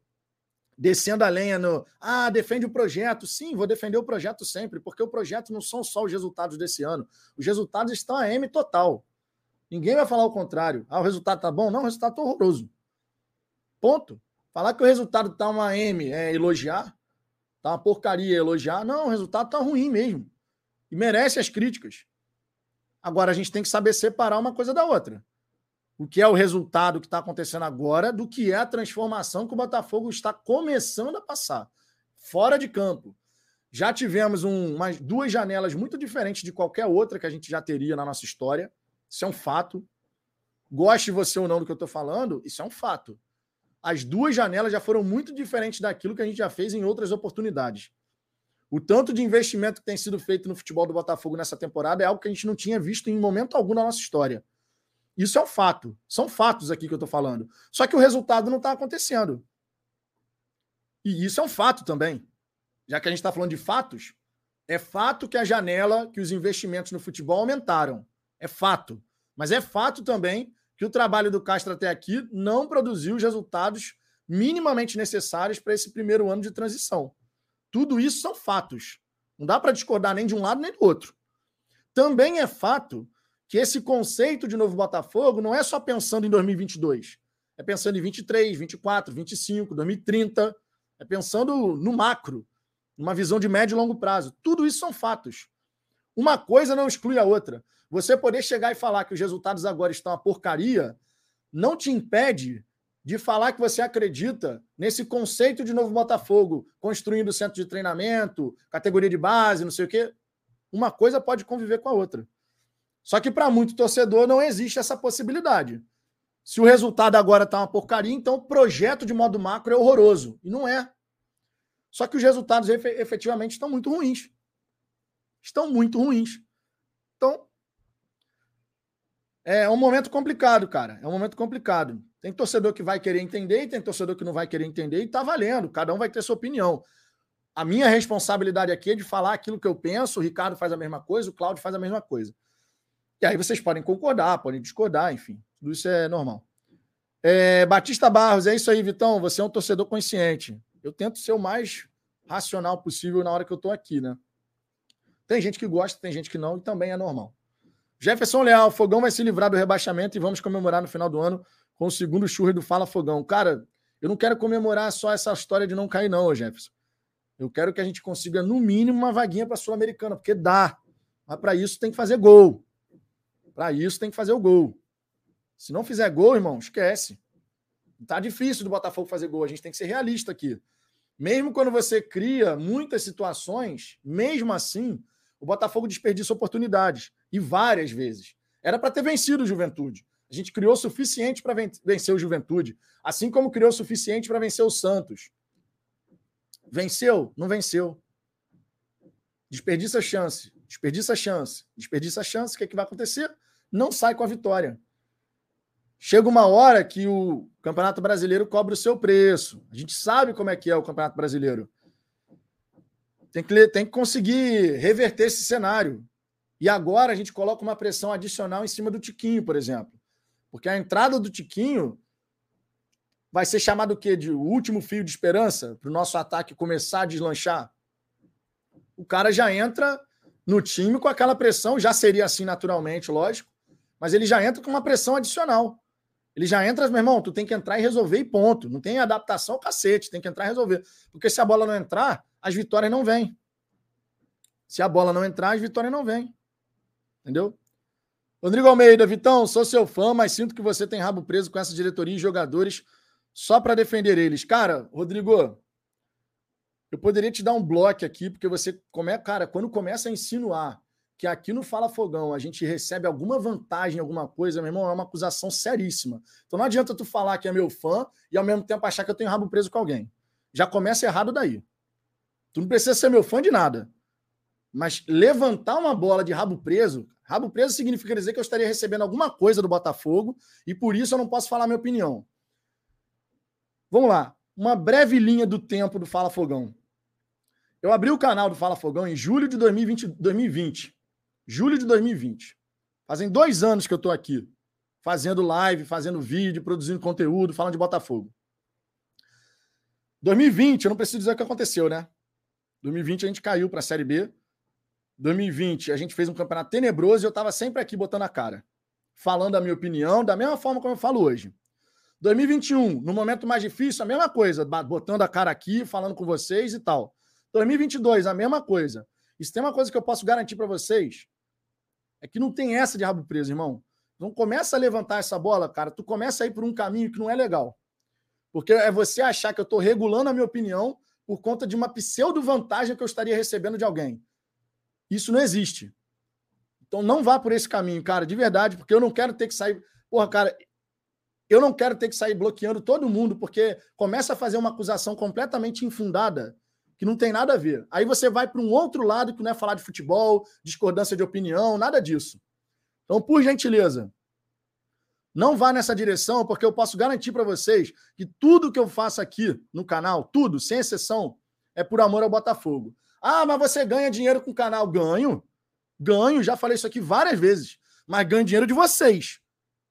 descendo a lenha no. Ah, defende o projeto. Sim, vou defender o projeto sempre, porque o projeto não são só os resultados desse ano. Os resultados estão a M total. Ninguém vai falar o contrário. Ah, o resultado tá bom? Não, o resultado tá horroroso. Ponto. Falar que o resultado tá uma M é elogiar, tá uma porcaria é elogiar. Não, o resultado tá ruim mesmo. E merece as críticas. Agora a gente tem que saber separar uma coisa da outra o que é o resultado que está acontecendo agora do que é a transformação que o Botafogo está começando a passar. Fora de campo. Já tivemos um, umas duas janelas muito diferentes de qualquer outra que a gente já teria na nossa história. Isso é um fato. Goste você ou não do que eu estou falando, isso é um fato. As duas janelas já foram muito diferentes daquilo que a gente já fez em outras oportunidades. O tanto de investimento que tem sido feito no futebol do Botafogo nessa temporada é algo que a gente não tinha visto em momento algum na nossa história. Isso é um fato. São fatos aqui que eu estou falando. Só que o resultado não está acontecendo. E isso é um fato também. Já que a gente está falando de fatos, é fato que a janela, que os investimentos no futebol aumentaram. É fato. Mas é fato também que o trabalho do Castro até aqui não produziu os resultados minimamente necessários para esse primeiro ano de transição. Tudo isso são fatos. Não dá para discordar nem de um lado nem do outro. Também é fato que esse conceito de novo Botafogo não é só pensando em 2022. É pensando em 23, 24, 25, 2030. É pensando no macro, numa visão de médio e longo prazo. Tudo isso são fatos. Uma coisa não exclui a outra. Você poder chegar e falar que os resultados agora estão uma porcaria não te impede de falar que você acredita nesse conceito de novo Botafogo, construindo centro de treinamento, categoria de base, não sei o quê. Uma coisa pode conviver com a outra. Só que para muito torcedor não existe essa possibilidade. Se o resultado agora está uma porcaria, então o projeto de modo macro é horroroso. E não é. Só que os resultados efetivamente estão muito ruins. Estão muito ruins. Então, é um momento complicado, cara. É um momento complicado. Tem torcedor que vai querer entender e tem torcedor que não vai querer entender e tá valendo. Cada um vai ter sua opinião. A minha responsabilidade aqui é de falar aquilo que eu penso. O Ricardo faz a mesma coisa, o Cláudio faz a mesma coisa. E aí vocês podem concordar, podem discordar, enfim, tudo isso é normal. É, Batista Barros, é isso aí, Vitão. Você é um torcedor consciente. Eu tento ser o mais racional possível na hora que eu estou aqui, né? Tem gente que gosta, tem gente que não, e também é normal. Jefferson Leal, Fogão vai se livrar do rebaixamento e vamos comemorar no final do ano com o segundo churro do Fala Fogão. Cara, eu não quero comemorar só essa história de não cair, não, Jefferson. Eu quero que a gente consiga, no mínimo, uma vaguinha para a Sul-Americana, porque dá. Mas para isso tem que fazer gol. Para isso tem que fazer o gol. Se não fizer gol, irmão, esquece. Tá difícil do Botafogo fazer gol. A gente tem que ser realista aqui. Mesmo quando você cria muitas situações, mesmo assim, o Botafogo desperdiça oportunidades. E várias vezes. Era para ter vencido o Juventude. A gente criou o suficiente para vencer o Juventude. Assim como criou o suficiente para vencer o Santos. Venceu? Não venceu. Desperdiça a chance. Desperdiça a chance. Desperdiça a chance. O que, é que vai acontecer? Não sai com a vitória. Chega uma hora que o Campeonato Brasileiro cobra o seu preço. A gente sabe como é que é o Campeonato Brasileiro. Tem que, tem que conseguir reverter esse cenário. E agora a gente coloca uma pressão adicional em cima do Tiquinho, por exemplo. Porque a entrada do Tiquinho vai ser chamado o quê? De último fio de esperança para o nosso ataque começar a deslanchar. O cara já entra no time com aquela pressão, já seria assim naturalmente, lógico mas ele já entra com uma pressão adicional. Ele já entra, meu irmão, tu tem que entrar e resolver e ponto. Não tem adaptação, cacete, tem que entrar e resolver. Porque se a bola não entrar, as vitórias não vêm. Se a bola não entrar, as vitórias não vêm. Entendeu? Rodrigo Almeida, Vitão, sou seu fã, mas sinto que você tem rabo preso com essa diretoria e jogadores só para defender eles. Cara, Rodrigo, eu poderia te dar um bloco aqui, porque você come... cara, quando começa a insinuar que aqui no Fala Fogão a gente recebe alguma vantagem, alguma coisa, meu irmão, é uma acusação seríssima. Então não adianta tu falar que é meu fã e ao mesmo tempo achar que eu tenho rabo preso com alguém. Já começa errado daí. Tu não precisa ser meu fã de nada. Mas levantar uma bola de rabo preso, rabo preso significa dizer que eu estaria recebendo alguma coisa do Botafogo e por isso eu não posso falar minha opinião. Vamos lá. Uma breve linha do tempo do Fala Fogão. Eu abri o canal do Fala Fogão em julho de 2020. 2020 julho de 2020. Fazem dois anos que eu estou aqui, fazendo live, fazendo vídeo, produzindo conteúdo, falando de Botafogo. 2020, eu não preciso dizer o que aconteceu, né? 2020 a gente caiu para a Série B. 2020 a gente fez um campeonato tenebroso e eu estava sempre aqui botando a cara, falando a minha opinião, da mesma forma como eu falo hoje. 2021, no momento mais difícil, a mesma coisa, botando a cara aqui, falando com vocês e tal. 2022, a mesma coisa. Se tem uma coisa que eu posso garantir para vocês, é que não tem essa de rabo preso, irmão. Não começa a levantar essa bola, cara. Tu começa a ir por um caminho que não é legal. Porque é você achar que eu estou regulando a minha opinião por conta de uma pseudo-vantagem que eu estaria recebendo de alguém. Isso não existe. Então não vá por esse caminho, cara, de verdade, porque eu não quero ter que sair. Porra, cara, eu não quero ter que sair bloqueando todo mundo, porque começa a fazer uma acusação completamente infundada que não tem nada a ver. Aí você vai para um outro lado que não é falar de futebol, discordância de opinião, nada disso. Então, por gentileza, não vá nessa direção, porque eu posso garantir para vocês que tudo que eu faço aqui no canal, tudo, sem exceção, é por amor ao Botafogo. Ah, mas você ganha dinheiro com o canal? Ganho. Ganho, já falei isso aqui várias vezes. Mas ganho dinheiro de vocês,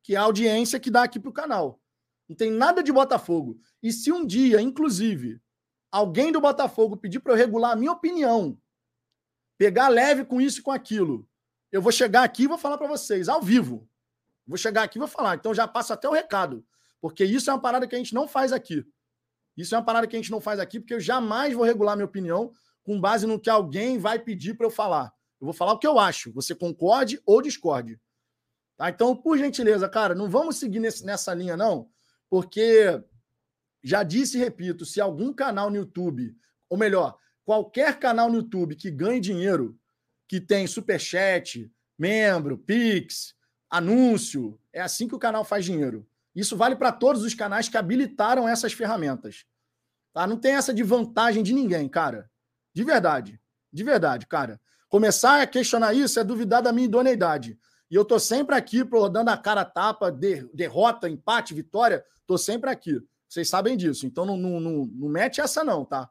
que é a audiência que dá aqui para o canal. Não tem nada de Botafogo. E se um dia, inclusive, alguém do Botafogo pedir para eu regular a minha opinião, pegar leve com isso e com aquilo, eu vou chegar aqui e vou falar para vocês, ao vivo. Vou chegar aqui e vou falar. Então já passo até o recado. Porque isso é uma parada que a gente não faz aqui. Isso é uma parada que a gente não faz aqui, porque eu jamais vou regular minha opinião com base no que alguém vai pedir para eu falar. Eu vou falar o que eu acho. Você concorde ou discorde. Tá? Então, por gentileza, cara, não vamos seguir nesse, nessa linha, não, porque já disse e repito: se algum canal no YouTube, ou melhor, qualquer canal no YouTube que ganhe dinheiro, que tem superchat, membro, Pix, anúncio, é assim que o canal faz dinheiro. Isso vale para todos os canais que habilitaram essas ferramentas. Tá? Não tem essa de vantagem de ninguém, cara. De verdade. De verdade, cara. Começar a questionar isso é duvidar da minha idoneidade. E eu tô sempre aqui, dando a cara tapa, derrota, empate, vitória, tô sempre aqui. Vocês sabem disso. Então não, não, não, não mete essa, não, tá?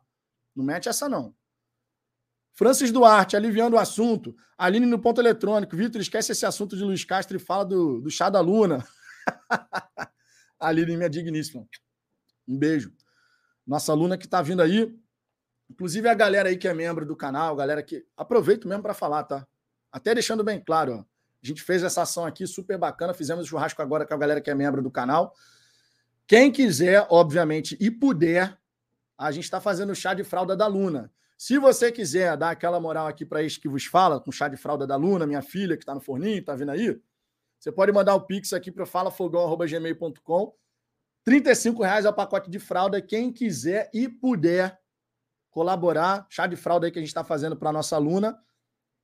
Não mete essa, não. Francis Duarte, aliviando o assunto. Aline no ponto eletrônico. Vitor, esquece esse assunto de Luiz Castro e fala do, do chá da Luna. (laughs) Aline, minha digníssima. Um beijo. Nossa aluna que está vindo aí. Inclusive a galera aí que é membro do canal, galera que. Aproveito mesmo para falar, tá? Até deixando bem claro, ó. A gente fez essa ação aqui super bacana. Fizemos churrasco agora com a galera que é membro do canal. Quem quiser, obviamente, e puder, a gente está fazendo o chá de fralda da Luna. Se você quiser dar aquela moral aqui para este que vos fala, com chá de fralda da Luna, minha filha que está no forninho, está vindo aí, você pode mandar o Pix aqui para falafogão.gmail.com. R$ reais é o pacote de fralda. Quem quiser e puder colaborar, chá de fralda aí que a gente está fazendo para nossa aluna,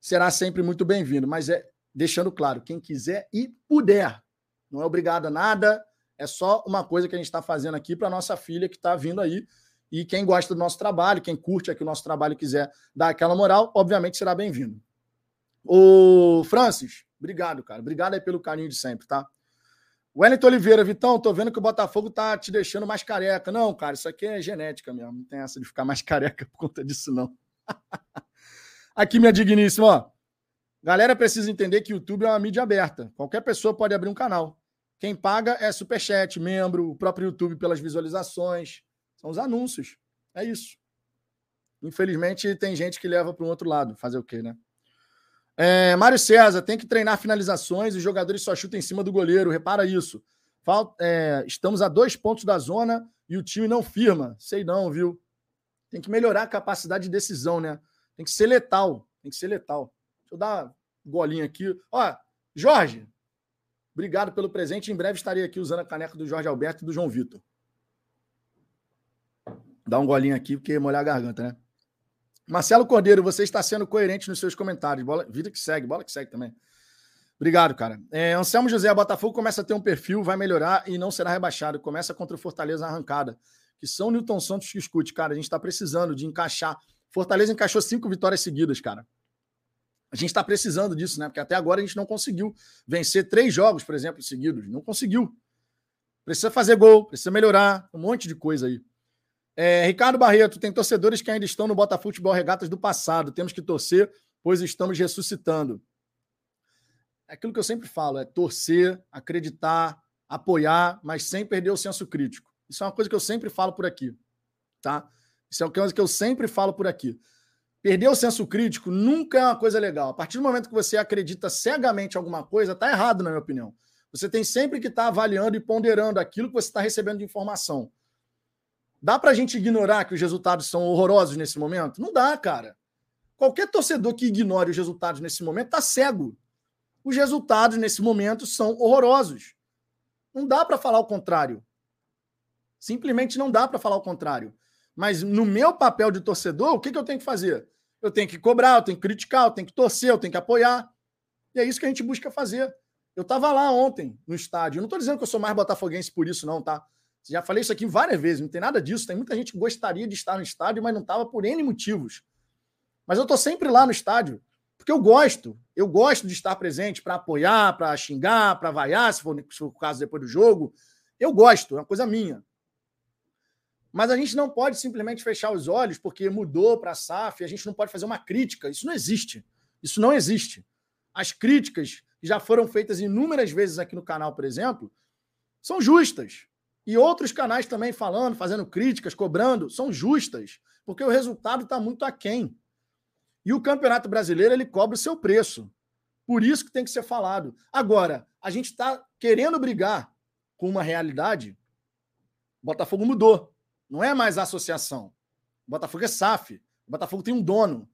será sempre muito bem-vindo. Mas é deixando claro, quem quiser e puder. Não é obrigado a nada, é só uma coisa que a gente está fazendo aqui para nossa filha que está vindo aí. E quem gosta do nosso trabalho, quem curte aqui o nosso trabalho e quiser dar aquela moral, obviamente será bem-vindo. O Francis, obrigado, cara. Obrigado aí pelo carinho de sempre, tá? Wellington Oliveira, Vitão, tô vendo que o Botafogo tá te deixando mais careca. Não, cara, isso aqui é genética mesmo. Não tem essa de ficar mais (laughs) careca por conta disso, não. (laughs) aqui, minha digníssima, ó. Galera precisa entender que o YouTube é uma mídia aberta. Qualquer pessoa pode abrir um canal. Quem paga é superchat, membro, o próprio YouTube pelas visualizações. São os anúncios. É isso. Infelizmente, tem gente que leva para um outro lado. Fazer o quê, né? É, Mário César, tem que treinar finalizações. Os jogadores só chutam em cima do goleiro. Repara isso. Falta, é, estamos a dois pontos da zona e o time não firma. Sei não, viu? Tem que melhorar a capacidade de decisão, né? Tem que ser letal. Tem que ser letal. Deixa eu dar golinha aqui. Ó, Jorge, Obrigado pelo presente. Em breve estarei aqui usando a caneca do Jorge Alberto e do João Vitor. Dá um golinho aqui, porque molhar a garganta, né? Marcelo Cordeiro, você está sendo coerente nos seus comentários. Bola, vida que segue, bola que segue também. Obrigado, cara. É, Anselmo José, Botafogo começa a ter um perfil, vai melhorar e não será rebaixado. Começa contra o Fortaleza arrancada. Que são Newton Santos que escute, cara. A gente está precisando de encaixar. Fortaleza encaixou cinco vitórias seguidas, cara. A gente está precisando disso, né? Porque até agora a gente não conseguiu vencer três jogos, por exemplo, seguidos. Não conseguiu. Precisa fazer gol, precisa melhorar, um monte de coisa aí. É, Ricardo Barreto, tem torcedores que ainda estão no Botafogo Regatas do passado. Temos que torcer, pois estamos ressuscitando. É aquilo que eu sempre falo: é torcer, acreditar, apoiar, mas sem perder o senso crítico. Isso é uma coisa que eu sempre falo por aqui. Tá? Isso é uma coisa que eu sempre falo por aqui. Perder o senso crítico nunca é uma coisa legal. A partir do momento que você acredita cegamente em alguma coisa, está errado, na minha opinião. Você tem sempre que estar tá avaliando e ponderando aquilo que você está recebendo de informação. Dá para a gente ignorar que os resultados são horrorosos nesse momento? Não dá, cara. Qualquer torcedor que ignore os resultados nesse momento está cego. Os resultados nesse momento são horrorosos. Não dá para falar o contrário. Simplesmente não dá para falar o contrário. Mas no meu papel de torcedor, o que, que eu tenho que fazer? Eu tenho que cobrar, eu tenho que criticar, eu tenho que torcer, eu tenho que apoiar. E é isso que a gente busca fazer. Eu estava lá ontem no estádio. Eu não estou dizendo que eu sou mais botafoguense por isso, não, tá? Já falei isso aqui várias vezes, não tem nada disso. Tem muita gente que gostaria de estar no estádio, mas não estava por N motivos. Mas eu estou sempre lá no estádio, porque eu gosto. Eu gosto de estar presente para apoiar, para xingar, para vaiar, se for, se for o caso depois do jogo. Eu gosto, é uma coisa minha. Mas a gente não pode simplesmente fechar os olhos porque mudou para a SAF, a gente não pode fazer uma crítica. Isso não existe. Isso não existe. As críticas já foram feitas inúmeras vezes aqui no canal, por exemplo, são justas. E outros canais também falando, fazendo críticas, cobrando, são justas, porque o resultado está muito aquém. E o Campeonato Brasileiro ele cobra o seu preço. Por isso que tem que ser falado. Agora, a gente está querendo brigar com uma realidade. Botafogo mudou. Não é mais associação. Botafogo é SAF. Botafogo tem um dono.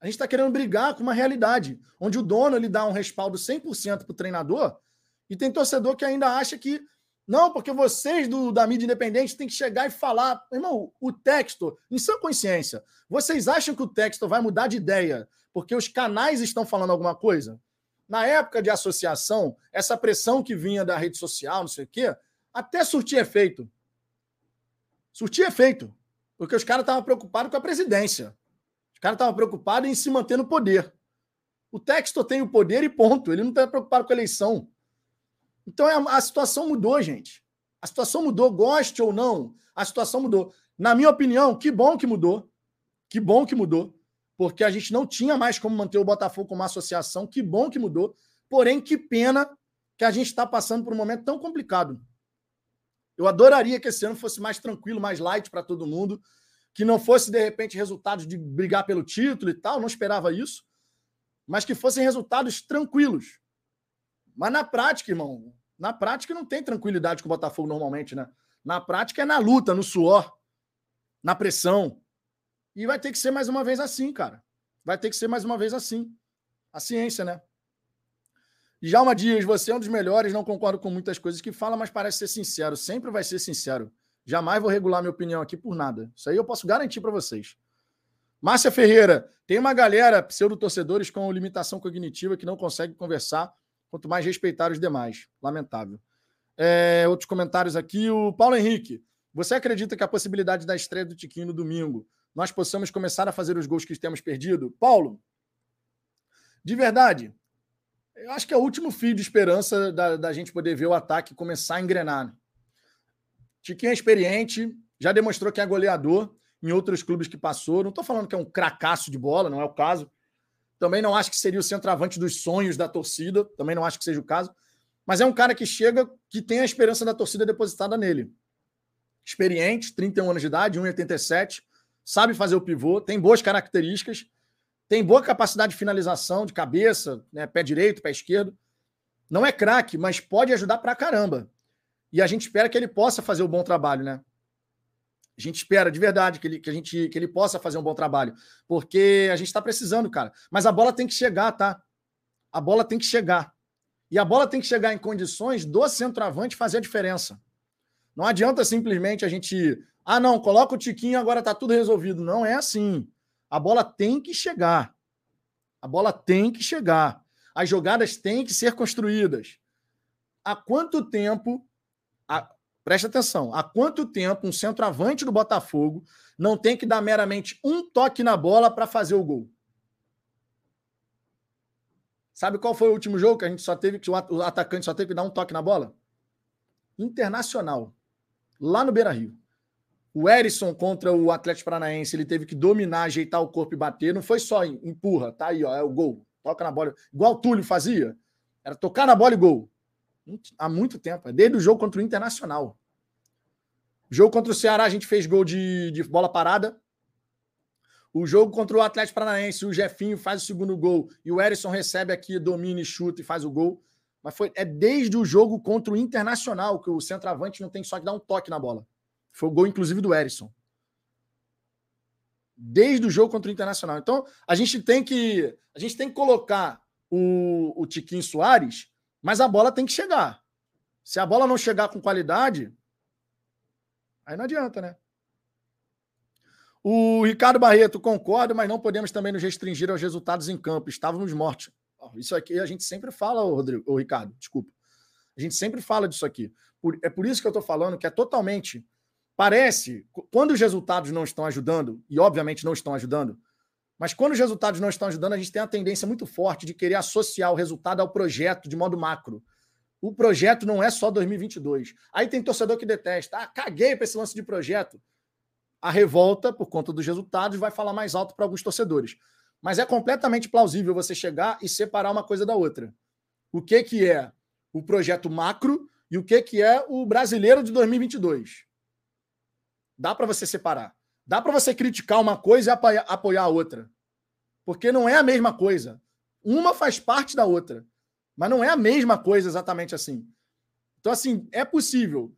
A gente está querendo brigar com uma realidade, onde o dono ele dá um respaldo 100% para o treinador, e tem torcedor que ainda acha que, não, porque vocês do, da mídia independente têm que chegar e falar. Irmão, o texto, em sua consciência, vocês acham que o texto vai mudar de ideia porque os canais estão falando alguma coisa? Na época de associação, essa pressão que vinha da rede social, não sei o quê, até surtia efeito. Surtia efeito. Porque os caras estavam preocupados com a presidência. Os caras estavam preocupados em se manter no poder. O texto tem o poder e ponto. Ele não está preocupado com a eleição. Então é a situação mudou, gente. A situação mudou, goste ou não, a situação mudou. Na minha opinião, que bom que mudou. Que bom que mudou. Porque a gente não tinha mais como manter o Botafogo como associação. Que bom que mudou. Porém, que pena que a gente está passando por um momento tão complicado. Eu adoraria que esse ano fosse mais tranquilo, mais light para todo mundo que não fosse, de repente, resultados de brigar pelo título e tal, não esperava isso, mas que fossem resultados tranquilos. Mas na prática, irmão, na prática não tem tranquilidade com o Botafogo normalmente, né? Na prática é na luta, no suor, na pressão. E vai ter que ser mais uma vez assim, cara. Vai ter que ser mais uma vez assim. A ciência, né? Jalma Dias, você é um dos melhores, não concordo com muitas coisas que fala, mas parece ser sincero. Sempre vai ser sincero. Jamais vou regular minha opinião aqui por nada. Isso aí eu posso garantir para vocês. Márcia Ferreira, tem uma galera, pseudo-torcedores com limitação cognitiva que não consegue conversar, quanto mais respeitar os demais. Lamentável. É, outros comentários aqui. O Paulo Henrique, você acredita que a possibilidade da estreia do Tiquinho no domingo nós possamos começar a fazer os gols que temos perdido? Paulo, de verdade, eu acho que é o último fio de esperança da, da gente poder ver o ataque começar a engrenar. Né? Tiquinho é experiente, já demonstrou que é goleador em outros clubes que passou. Não estou falando que é um cracaço de bola, não é o caso. Também não acho que seria o centroavante dos sonhos da torcida, também não acho que seja o caso. Mas é um cara que chega, que tem a esperança da torcida depositada nele. Experiente, 31 anos de idade, 1,87, sabe fazer o pivô, tem boas características, tem boa capacidade de finalização, de cabeça, né, pé direito, pé esquerdo. Não é craque, mas pode ajudar pra caramba. E a gente espera que ele possa fazer um bom trabalho, né? A gente espera de verdade que ele, que a gente, que ele possa fazer um bom trabalho, porque a gente está precisando, cara. Mas a bola tem que chegar, tá? A bola tem que chegar. E a bola tem que chegar em condições do centroavante fazer a diferença. Não adianta simplesmente a gente. Ah, não, coloca o Tiquinho, agora tá tudo resolvido. Não é assim. A bola tem que chegar. A bola tem que chegar. As jogadas têm que ser construídas. Há quanto tempo, a, presta atenção, há quanto tempo um centroavante do Botafogo não tem que dar meramente um toque na bola para fazer o gol? Sabe qual foi o último jogo que a gente só teve que o atacante só teve que dar um toque na bola? Internacional, lá no Beira Rio. O Erisson contra o Atlético Paranaense, ele teve que dominar, ajeitar o corpo e bater. Não foi só empurra, tá aí, ó, é o gol. Toca na bola. Igual o Túlio fazia. Era tocar na bola e gol. Há muito tempo. É desde o jogo contra o Internacional. jogo contra o Ceará, a gente fez gol de, de bola parada. O jogo contra o Atlético Paranaense, o Jefinho faz o segundo gol e o Erisson recebe aqui, domina e chuta e faz o gol. Mas foi, é desde o jogo contra o Internacional que o centroavante não tem só que dar um toque na bola. Foi o gol, inclusive, do Erisson. Desde o jogo contra o Internacional. Então, a gente tem que, a gente tem que colocar o, o Tiquinho Soares, mas a bola tem que chegar. Se a bola não chegar com qualidade, aí não adianta, né? O Ricardo Barreto concorda, mas não podemos também nos restringir aos resultados em campo. Estávamos mortos. Isso aqui a gente sempre fala, Rodrigo, Ricardo, desculpa. A gente sempre fala disso aqui. é por isso que eu estou falando que é totalmente Parece, quando os resultados não estão ajudando, e obviamente não estão ajudando, mas quando os resultados não estão ajudando, a gente tem a tendência muito forte de querer associar o resultado ao projeto de modo macro. O projeto não é só 2022. Aí tem torcedor que detesta. Ah, caguei para esse lance de projeto. A revolta, por conta dos resultados, vai falar mais alto para alguns torcedores. Mas é completamente plausível você chegar e separar uma coisa da outra. O que, que é o projeto macro e o que, que é o brasileiro de 2022. Dá para você separar. Dá para você criticar uma coisa e apoiar, a outra. Porque não é a mesma coisa. Uma faz parte da outra. Mas não é a mesma coisa exatamente assim. Então, assim, é possível.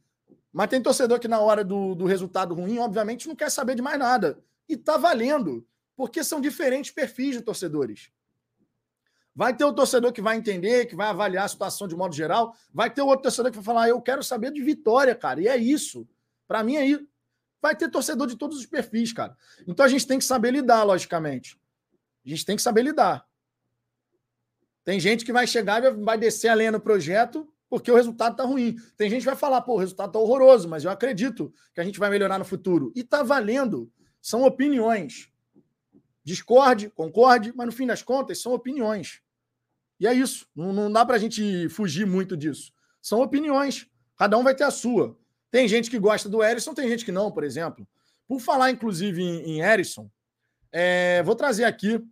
Mas tem torcedor que, na hora do, do resultado ruim, obviamente, não quer saber de mais nada. E tá valendo. Porque são diferentes perfis de torcedores. Vai ter o torcedor que vai entender, que vai avaliar a situação de modo geral. Vai ter o outro torcedor que vai falar: ah, eu quero saber de vitória, cara. E é isso. Para mim é isso. Vai ter torcedor de todos os perfis, cara. Então a gente tem que saber lidar, logicamente. A gente tem que saber lidar. Tem gente que vai chegar e vai descer a lenha no projeto porque o resultado tá ruim. Tem gente que vai falar, pô, o resultado tá horroroso, mas eu acredito que a gente vai melhorar no futuro. E tá valendo. São opiniões. Discorde, concorde, mas no fim das contas são opiniões. E é isso. Não, não dá pra gente fugir muito disso. São opiniões. Cada um vai ter a sua. Tem gente que gosta do Erisson, tem gente que não, por exemplo. Por falar, inclusive, em, em Erisson, é, vou trazer aqui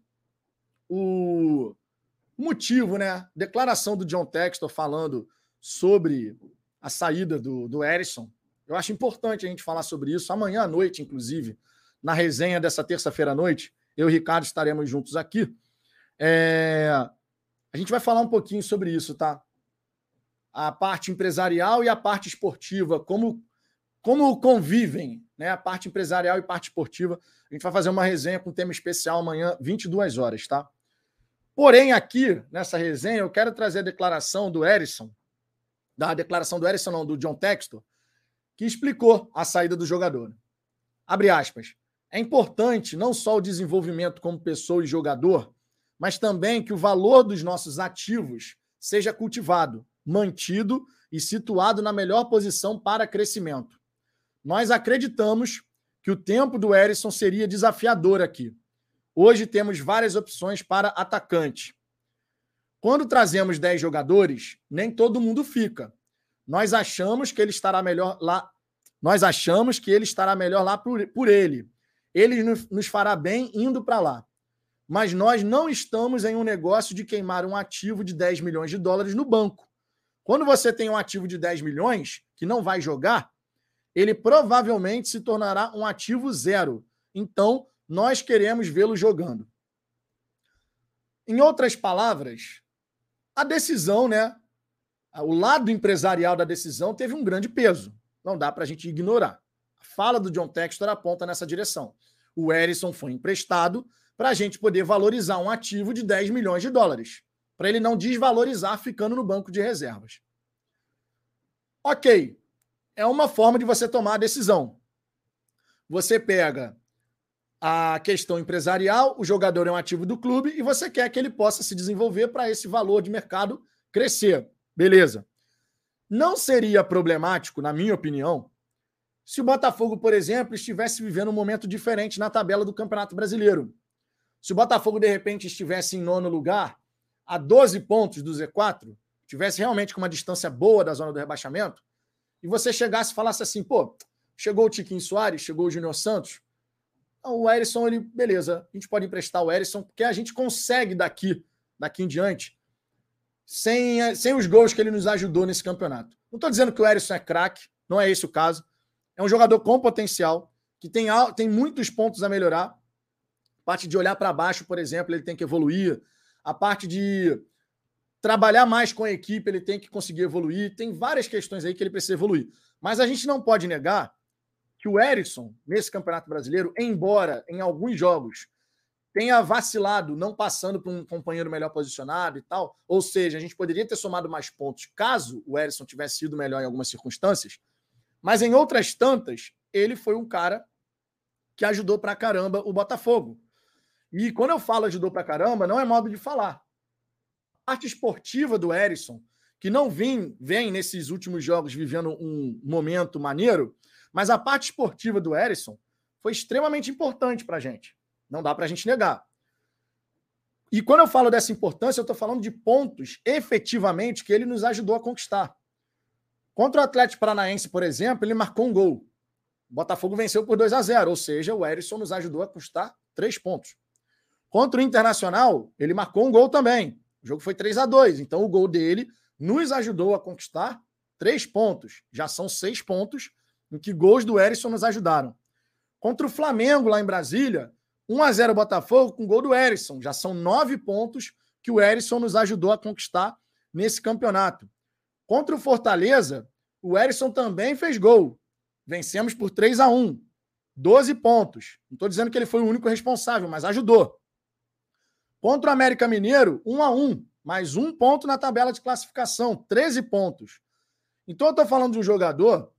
o motivo, né? Declaração do John Textor falando sobre a saída do, do Erisson. Eu acho importante a gente falar sobre isso. Amanhã à noite, inclusive, na resenha dessa terça-feira à noite, eu e Ricardo estaremos juntos aqui. É... A gente vai falar um pouquinho sobre isso, tá? A parte empresarial e a parte esportiva, como, como convivem, né? A parte empresarial e parte esportiva. A gente vai fazer uma resenha com tema especial amanhã, 22 horas, tá? Porém, aqui, nessa resenha, eu quero trazer a declaração do Erisson, da declaração do Erisson, não, do John Textor, que explicou a saída do jogador. Abre aspas. É importante não só o desenvolvimento como pessoa e jogador, mas também que o valor dos nossos ativos seja cultivado, mantido e situado na melhor posição para crescimento. Nós acreditamos que o tempo do Erisson seria desafiador aqui. Hoje temos várias opções para atacante. Quando trazemos 10 jogadores, nem todo mundo fica. Nós achamos que ele estará melhor lá. Nós achamos que ele estará melhor lá por, por ele. Ele nos fará bem indo para lá. Mas nós não estamos em um negócio de queimar um ativo de 10 milhões de dólares no banco. Quando você tem um ativo de 10 milhões que não vai jogar, ele provavelmente se tornará um ativo zero. Então, nós queremos vê-lo jogando. Em outras palavras, a decisão, né? O lado empresarial da decisão teve um grande peso. Não dá para a gente ignorar. A fala do John Textor aponta nessa direção. O Erisson foi emprestado para a gente poder valorizar um ativo de 10 milhões de dólares para ele não desvalorizar ficando no banco de reservas. Ok, é uma forma de você tomar a decisão. Você pega a questão empresarial, o jogador é um ativo do clube e você quer que ele possa se desenvolver para esse valor de mercado crescer. Beleza. Não seria problemático, na minha opinião, se o Botafogo, por exemplo, estivesse vivendo um momento diferente na tabela do Campeonato Brasileiro. Se o Botafogo, de repente, estivesse em nono lugar, a 12 pontos do Z4, tivesse realmente com uma distância boa da zona do rebaixamento, e você chegasse e falasse assim, pô, chegou o Tiquinho Soares, chegou o Júnior Santos, então, o Erisson, ele, beleza, a gente pode emprestar o Erisson, porque a gente consegue daqui, daqui em diante, sem, sem os gols que ele nos ajudou nesse campeonato. Não estou dizendo que o Erisson é craque, não é esse o caso. É um jogador com potencial, que tem, tem muitos pontos a melhorar. Parte de olhar para baixo, por exemplo, ele tem que evoluir. A parte de trabalhar mais com a equipe, ele tem que conseguir evoluir. Tem várias questões aí que ele precisa evoluir. Mas a gente não pode negar que o Erisson, nesse Campeonato Brasileiro, embora em alguns jogos tenha vacilado, não passando para um companheiro melhor posicionado e tal, ou seja, a gente poderia ter somado mais pontos caso o Erisson tivesse sido melhor em algumas circunstâncias, mas em outras tantas, ele foi um cara que ajudou pra caramba o Botafogo. E quando eu falo ajudou pra caramba, não é modo de falar. A parte esportiva do Erisson, que não vem, vem nesses últimos jogos vivendo um momento maneiro, mas a parte esportiva do Erisson foi extremamente importante para a gente. Não dá para a gente negar. E quando eu falo dessa importância, eu estou falando de pontos efetivamente que ele nos ajudou a conquistar. Contra o Atlético Paranaense, por exemplo, ele marcou um gol. O Botafogo venceu por 2 a 0, ou seja, o Erisson nos ajudou a conquistar três pontos. Contra o Internacional, ele marcou um gol também. O jogo foi 3 a 2 então o gol dele nos ajudou a conquistar três pontos. Já são seis pontos em que gols do Erisson nos ajudaram. Contra o Flamengo, lá em Brasília, 1 a 0 Botafogo com gol do Erisson. Já são nove pontos que o Erisson nos ajudou a conquistar nesse campeonato. Contra o Fortaleza, o Erisson também fez gol. Vencemos por 3 a 1 12 pontos. Não estou dizendo que ele foi o único responsável, mas ajudou. Contra o América Mineiro, 1 a 1 mais um ponto na tabela de classificação, 13 pontos. Então eu estou falando de um jogador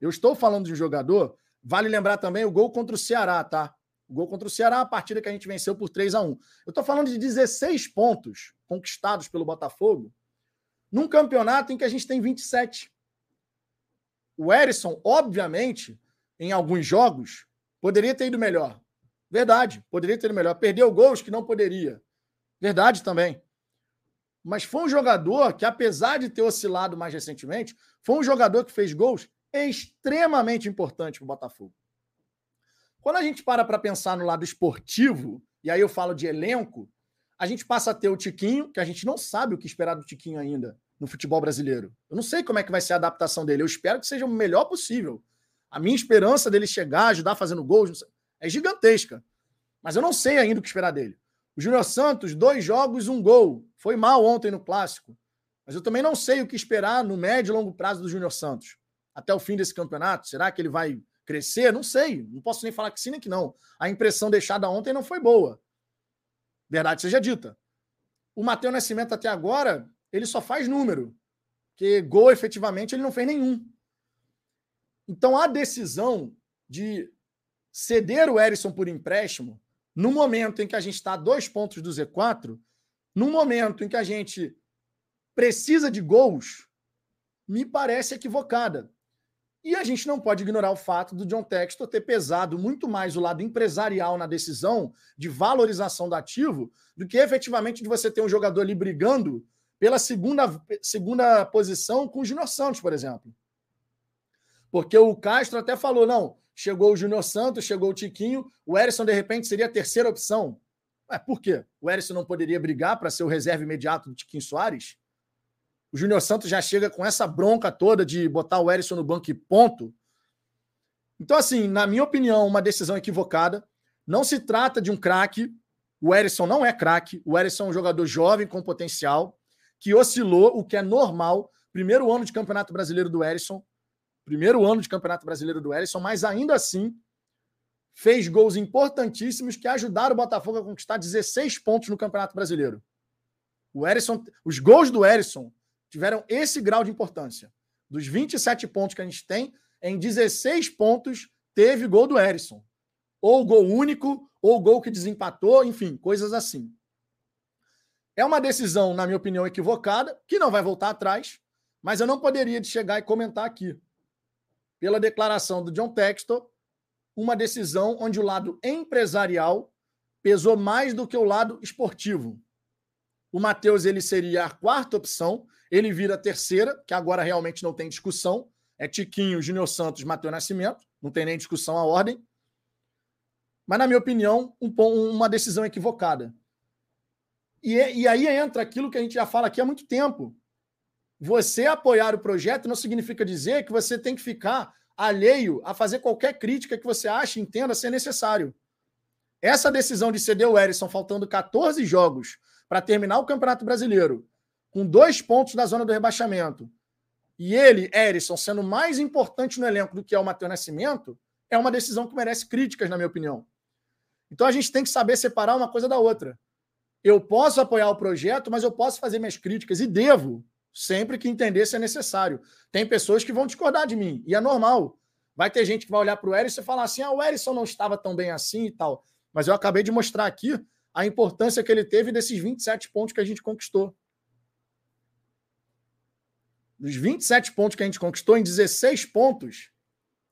eu estou falando de um jogador, vale lembrar também o gol contra o Ceará, tá? O gol contra o Ceará, a partida que a gente venceu por 3 a 1 Eu estou falando de 16 pontos conquistados pelo Botafogo num campeonato em que a gente tem 27. O Erisson, obviamente, em alguns jogos, poderia ter ido melhor. Verdade, poderia ter melhor. Perdeu gols que não poderia. Verdade também. Mas foi um jogador que, apesar de ter oscilado mais recentemente, foi um jogador que fez gols extremamente importante para o Botafogo. Quando a gente para para pensar no lado esportivo, e aí eu falo de elenco, a gente passa a ter o Tiquinho, que a gente não sabe o que esperar do Tiquinho ainda no futebol brasileiro. Eu não sei como é que vai ser a adaptação dele. Eu espero que seja o melhor possível. A minha esperança dele chegar, ajudar fazendo gols, é gigantesca. Mas eu não sei ainda o que esperar dele. O Júnior Santos, dois jogos, um gol. Foi mal ontem no Clássico. Mas eu também não sei o que esperar no médio e longo prazo do Júnior Santos até o fim desse campeonato? Será que ele vai crescer? Não sei. Não posso nem falar que sim nem que não. A impressão deixada ontem não foi boa. Verdade seja dita. O Matheus Nascimento até agora, ele só faz número. Que gol efetivamente ele não fez nenhum. Então a decisão de ceder o Erisson por empréstimo, no momento em que a gente está a dois pontos do Z4, no momento em que a gente precisa de gols, me parece equivocada. E a gente não pode ignorar o fato do John Textor ter pesado muito mais o lado empresarial na decisão de valorização do ativo do que efetivamente de você ter um jogador ali brigando pela segunda, segunda posição com o Júnior Santos, por exemplo. Porque o Castro até falou: não, chegou o Júnior Santos, chegou o Tiquinho, o Erisson de repente seria a terceira opção. Ué, por quê? O Erisson não poderia brigar para ser o reserva imediato do Tiquinho Soares? O Júnior Santos já chega com essa bronca toda de botar o Erisson no banco e ponto. Então, assim, na minha opinião, uma decisão equivocada. Não se trata de um craque. O Erisson não é craque. O Erisson é um jogador jovem com potencial, que oscilou, o que é normal. Primeiro ano de Campeonato Brasileiro do Erisson. Primeiro ano de Campeonato Brasileiro do Erisson, mas ainda assim fez gols importantíssimos que ajudaram o Botafogo a conquistar 16 pontos no Campeonato Brasileiro. O Erisson, os gols do Erisson tiveram esse grau de importância. Dos 27 pontos que a gente tem, em 16 pontos teve gol do Erisson. ou gol único, ou gol que desempatou, enfim, coisas assim. É uma decisão, na minha opinião, equivocada, que não vai voltar atrás, mas eu não poderia chegar e comentar aqui. Pela declaração do John Textor, uma decisão onde o lado empresarial pesou mais do que o lado esportivo. O Matheus ele seria a quarta opção, ele vira a terceira, que agora realmente não tem discussão. É Tiquinho, Júnior Santos, Matheus Nascimento, não tem nem discussão a ordem. Mas, na minha opinião, um, uma decisão equivocada. E, e aí entra aquilo que a gente já fala aqui há muito tempo. Você apoiar o projeto não significa dizer que você tem que ficar alheio a fazer qualquer crítica que você ache entenda ser necessário. Essa decisão de ceder o Erisson faltando 14 jogos para terminar o Campeonato Brasileiro, com dois pontos na zona do rebaixamento, e ele, Erisson, sendo mais importante no elenco do que é o Matheus Nascimento, é uma decisão que merece críticas, na minha opinião. Então a gente tem que saber separar uma coisa da outra. Eu posso apoiar o projeto, mas eu posso fazer minhas críticas e devo, sempre que entender se é necessário. Tem pessoas que vão discordar de mim, e é normal. Vai ter gente que vai olhar para o Erisson e falar assim: ah, o Erisson não estava tão bem assim e tal. Mas eu acabei de mostrar aqui a importância que ele teve desses 27 pontos que a gente conquistou. Dos 27 pontos que a gente conquistou, em 16 pontos,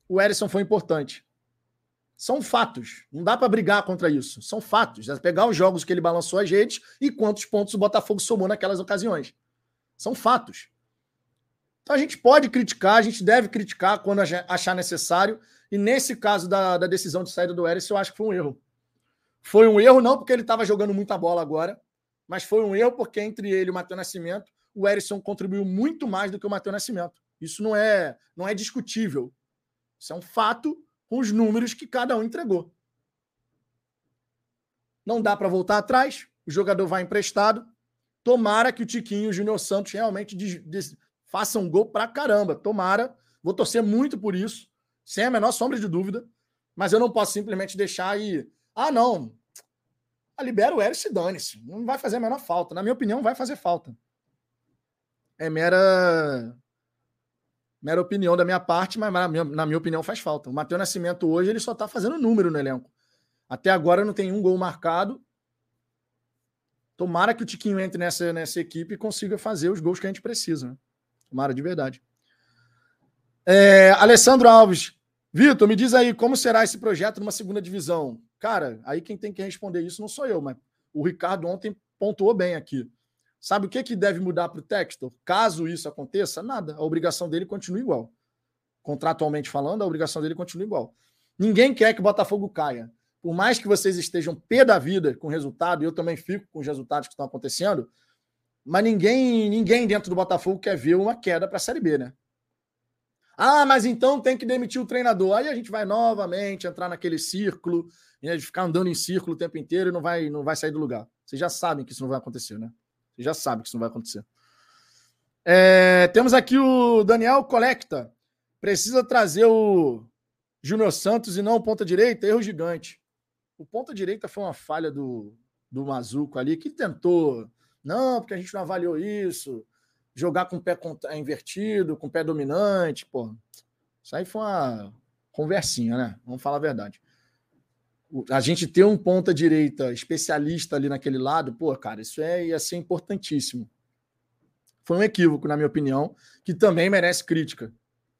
o Erisson foi importante. São fatos. Não dá para brigar contra isso. São fatos. É pegar os jogos que ele balançou as redes e quantos pontos o Botafogo somou naquelas ocasiões. São fatos. Então a gente pode criticar, a gente deve criticar quando achar necessário. E nesse caso da, da decisão de saída do Erisson, eu acho que foi um erro. Foi um erro não porque ele estava jogando muita bola agora, mas foi um erro porque entre ele e o Matheus Nascimento, o Erisson contribuiu muito mais do que o Matheus Nascimento. Isso não é, não é discutível. Isso é um fato com os números que cada um entregou. Não dá para voltar atrás, o jogador vai emprestado. Tomara que o Tiquinho e o Júnior Santos realmente façam um gol pra caramba. Tomara. Vou torcer muito por isso, sem a menor sombra de dúvida. Mas eu não posso simplesmente deixar aí ah, não. Ah, libera o Eris e dane-se. Não vai fazer a menor falta. Na minha opinião, vai fazer falta. É mera mera opinião da minha parte, mas na minha, na minha opinião faz falta. O Matheus Nascimento hoje ele só está fazendo número no elenco. Até agora não tem um gol marcado. Tomara que o Tiquinho entre nessa, nessa equipe e consiga fazer os gols que a gente precisa. Né? Tomara de verdade. É, Alessandro Alves. Vitor, me diz aí como será esse projeto numa segunda divisão? Cara, aí quem tem que responder isso não sou eu, mas o Ricardo ontem pontuou bem aqui. Sabe o que, que deve mudar para o Textor? Caso isso aconteça, nada. A obrigação dele continua igual. Contratualmente falando, a obrigação dele continua igual. Ninguém quer que o Botafogo caia. Por mais que vocês estejam pé da vida com o resultado, e eu também fico com os resultados que estão acontecendo, mas ninguém, ninguém dentro do Botafogo quer ver uma queda para a Série B, né? Ah, mas então tem que demitir o treinador. Aí a gente vai novamente entrar naquele círculo né, de ficar andando em círculo o tempo inteiro e não vai, não vai sair do lugar. Vocês já sabem que isso não vai acontecer, né? Vocês já sabem que isso não vai acontecer. É, temos aqui o Daniel Colecta. Precisa trazer o Júnior Santos e não o ponta direita. Erro gigante. O ponta direita foi uma falha do, do Mazuco ali, que tentou. Não, porque a gente não avaliou isso jogar com o pé é, invertido, com o pé dominante, pô. Isso aí foi uma conversinha, né? Vamos falar a verdade. A gente ter um ponta direita especialista ali naquele lado, pô, cara, isso é, ia ser importantíssimo. Foi um equívoco, na minha opinião, que também merece crítica.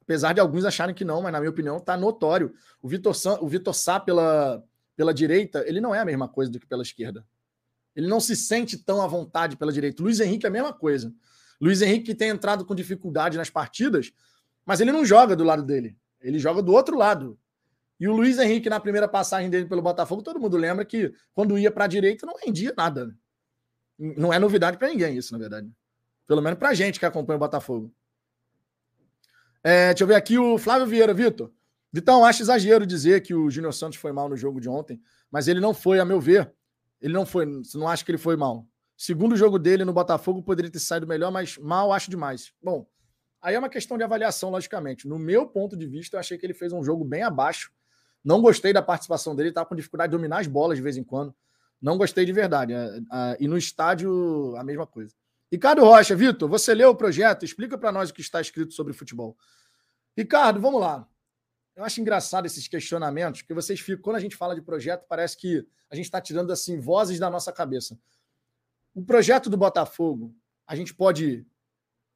Apesar de alguns acharem que não, mas na minha opinião está notório. O Vitor, San, o Vitor Sá pela, pela direita, ele não é a mesma coisa do que pela esquerda. Ele não se sente tão à vontade pela direita. Luiz Henrique é a mesma coisa. Luiz Henrique tem entrado com dificuldade nas partidas, mas ele não joga do lado dele. Ele joga do outro lado. E o Luiz Henrique, na primeira passagem dele pelo Botafogo, todo mundo lembra que quando ia para a direita não rendia nada. Não é novidade para ninguém isso, na verdade. Pelo menos para gente que acompanha o Botafogo. É, deixa eu ver aqui o Flávio Vieira, Vitor. Vitão, acho exagero dizer que o Júnior Santos foi mal no jogo de ontem, mas ele não foi, a meu ver. Ele não foi. Não acha que ele foi mal? Segundo jogo dele no Botafogo poderia ter saído melhor, mas mal acho demais. Bom, aí é uma questão de avaliação, logicamente. No meu ponto de vista, eu achei que ele fez um jogo bem abaixo. Não gostei da participação dele, estava com dificuldade de dominar as bolas de vez em quando. Não gostei de verdade. É, é, e no estádio, a mesma coisa. Ricardo Rocha, Vitor, você leu o projeto? Explica para nós o que está escrito sobre futebol. Ricardo, vamos lá. Eu acho engraçado esses questionamentos, porque vocês ficam, quando a gente fala de projeto, parece que a gente está tirando assim vozes da nossa cabeça. O projeto do Botafogo, a gente pode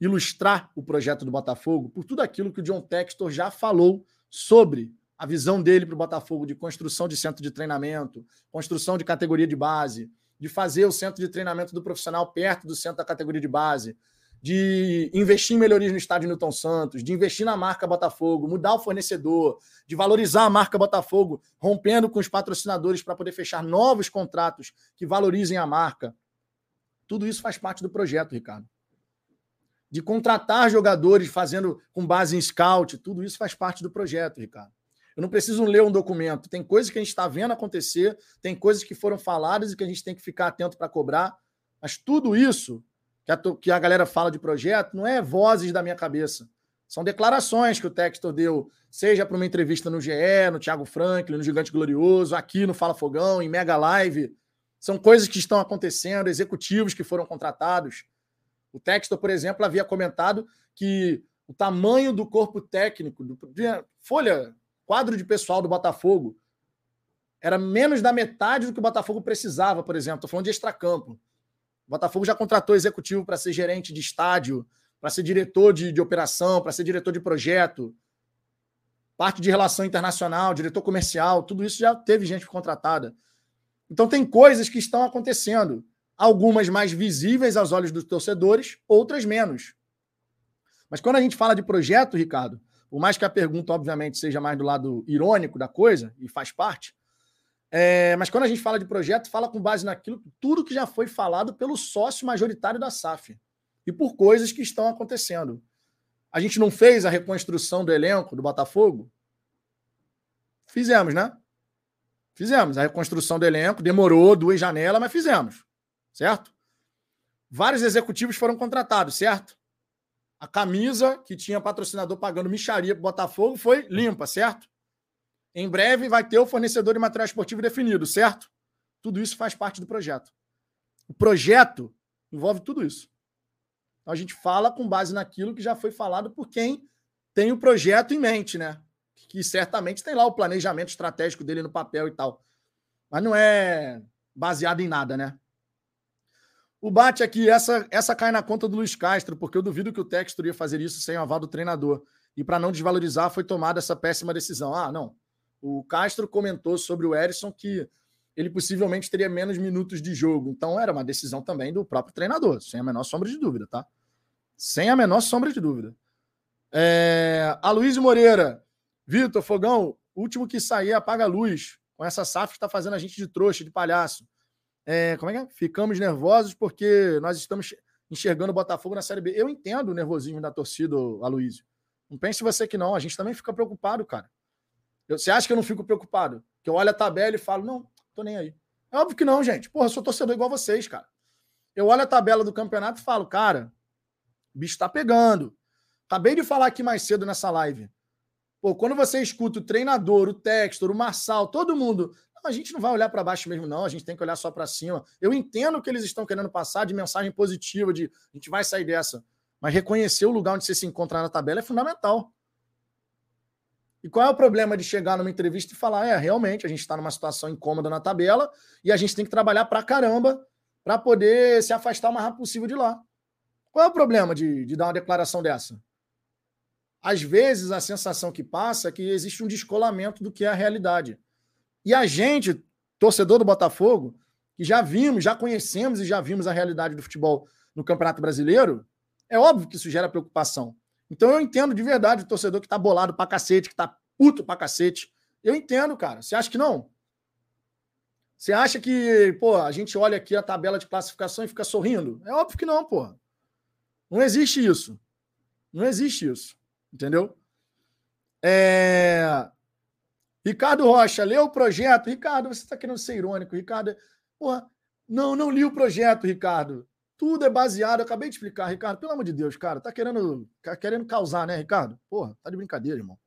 ilustrar o projeto do Botafogo por tudo aquilo que o John Textor já falou sobre a visão dele para o Botafogo de construção de centro de treinamento, construção de categoria de base, de fazer o centro de treinamento do profissional perto do centro da categoria de base, de investir em melhorias no estádio Newton Santos, de investir na marca Botafogo, mudar o fornecedor, de valorizar a marca Botafogo, rompendo com os patrocinadores para poder fechar novos contratos que valorizem a marca. Tudo isso faz parte do projeto, Ricardo. De contratar jogadores fazendo com base em scout, tudo isso faz parte do projeto, Ricardo. Eu não preciso ler um documento. Tem coisas que a gente está vendo acontecer, tem coisas que foram faladas e que a gente tem que ficar atento para cobrar. Mas tudo isso que a, que a galera fala de projeto não é vozes da minha cabeça. São declarações que o Textor deu, seja para uma entrevista no GE, no Thiago Franklin, no Gigante Glorioso, aqui no Fala Fogão, em Mega Live. São coisas que estão acontecendo, executivos que foram contratados. O Textor, por exemplo, havia comentado que o tamanho do corpo técnico, do, folha, quadro de pessoal do Botafogo, era menos da metade do que o Botafogo precisava, por exemplo. Estou falando de extracampo. Botafogo já contratou executivo para ser gerente de estádio, para ser diretor de, de operação, para ser diretor de projeto, parte de relação internacional, diretor comercial, tudo isso já teve gente contratada. Então tem coisas que estão acontecendo, algumas mais visíveis aos olhos dos torcedores, outras menos. Mas quando a gente fala de projeto, Ricardo, por mais que a pergunta, obviamente, seja mais do lado irônico da coisa, e faz parte, é, mas quando a gente fala de projeto, fala com base naquilo, tudo que já foi falado pelo sócio majoritário da SAF e por coisas que estão acontecendo. A gente não fez a reconstrução do elenco do Botafogo? Fizemos, né? Fizemos a reconstrução do elenco, demorou duas janelas, mas fizemos, certo? Vários executivos foram contratados, certo? A camisa que tinha patrocinador pagando micharia para o Botafogo foi limpa, certo? Em breve vai ter o fornecedor de material esportivo definido, certo? Tudo isso faz parte do projeto. O projeto envolve tudo isso. Então a gente fala com base naquilo que já foi falado por quem tem o projeto em mente, né? Que certamente tem lá o planejamento estratégico dele no papel e tal. Mas não é baseado em nada, né? O bate aqui, essa, essa cai na conta do Luiz Castro, porque eu duvido que o Textor ia fazer isso sem o aval do treinador. E para não desvalorizar, foi tomada essa péssima decisão. Ah, não. O Castro comentou sobre o Erisson que ele possivelmente teria menos minutos de jogo. Então era uma decisão também do próprio treinador, sem a menor sombra de dúvida, tá? Sem a menor sombra de dúvida. É... A Luiz Moreira, Vitor, Fogão, último que sair, apaga a luz. Com essa SAF está fazendo a gente de trouxa, de palhaço. É... Como é que é? Ficamos nervosos porque nós estamos enxergando o Botafogo na Série B. Eu entendo o nervosismo da torcida, Aloysio. Não pense você que não. A gente também fica preocupado, cara. Você acha que eu não fico preocupado? Que eu olho a tabela e falo, não, tô nem aí. É óbvio que não, gente. Porra, eu sou torcedor igual vocês, cara. Eu olho a tabela do campeonato e falo, cara, o bicho tá pegando. Acabei de falar aqui mais cedo nessa live. Pô, quando você escuta o treinador, o Textor, o Marçal, todo mundo, a gente não vai olhar para baixo mesmo, não. A gente tem que olhar só para cima. Eu entendo o que eles estão querendo passar de mensagem positiva, de a gente vai sair dessa. Mas reconhecer o lugar onde você se encontra na tabela é fundamental. E qual é o problema de chegar numa entrevista e falar: é, realmente, a gente está numa situação incômoda na tabela e a gente tem que trabalhar pra caramba para poder se afastar o mais rápido possível de lá. Qual é o problema de, de dar uma declaração dessa? Às vezes, a sensação que passa é que existe um descolamento do que é a realidade. E a gente, torcedor do Botafogo, que já vimos, já conhecemos e já vimos a realidade do futebol no Campeonato Brasileiro, é óbvio que isso gera preocupação. Então eu entendo de verdade o torcedor que tá bolado pra cacete, que tá puto pra cacete. Eu entendo, cara. Você acha que não? Você acha que, pô, a gente olha aqui a tabela de classificação e fica sorrindo? É óbvio que não, pô. Não existe isso. Não existe isso. Entendeu? É... Ricardo Rocha, leu o projeto. Ricardo, você está querendo ser irônico. Ricardo, porra, não, não li o projeto, Ricardo. Tudo é baseado, eu acabei de explicar, Ricardo. Pelo amor de Deus, cara, tá querendo, tá querendo causar, né, Ricardo? Porra, tá de brincadeira, irmão.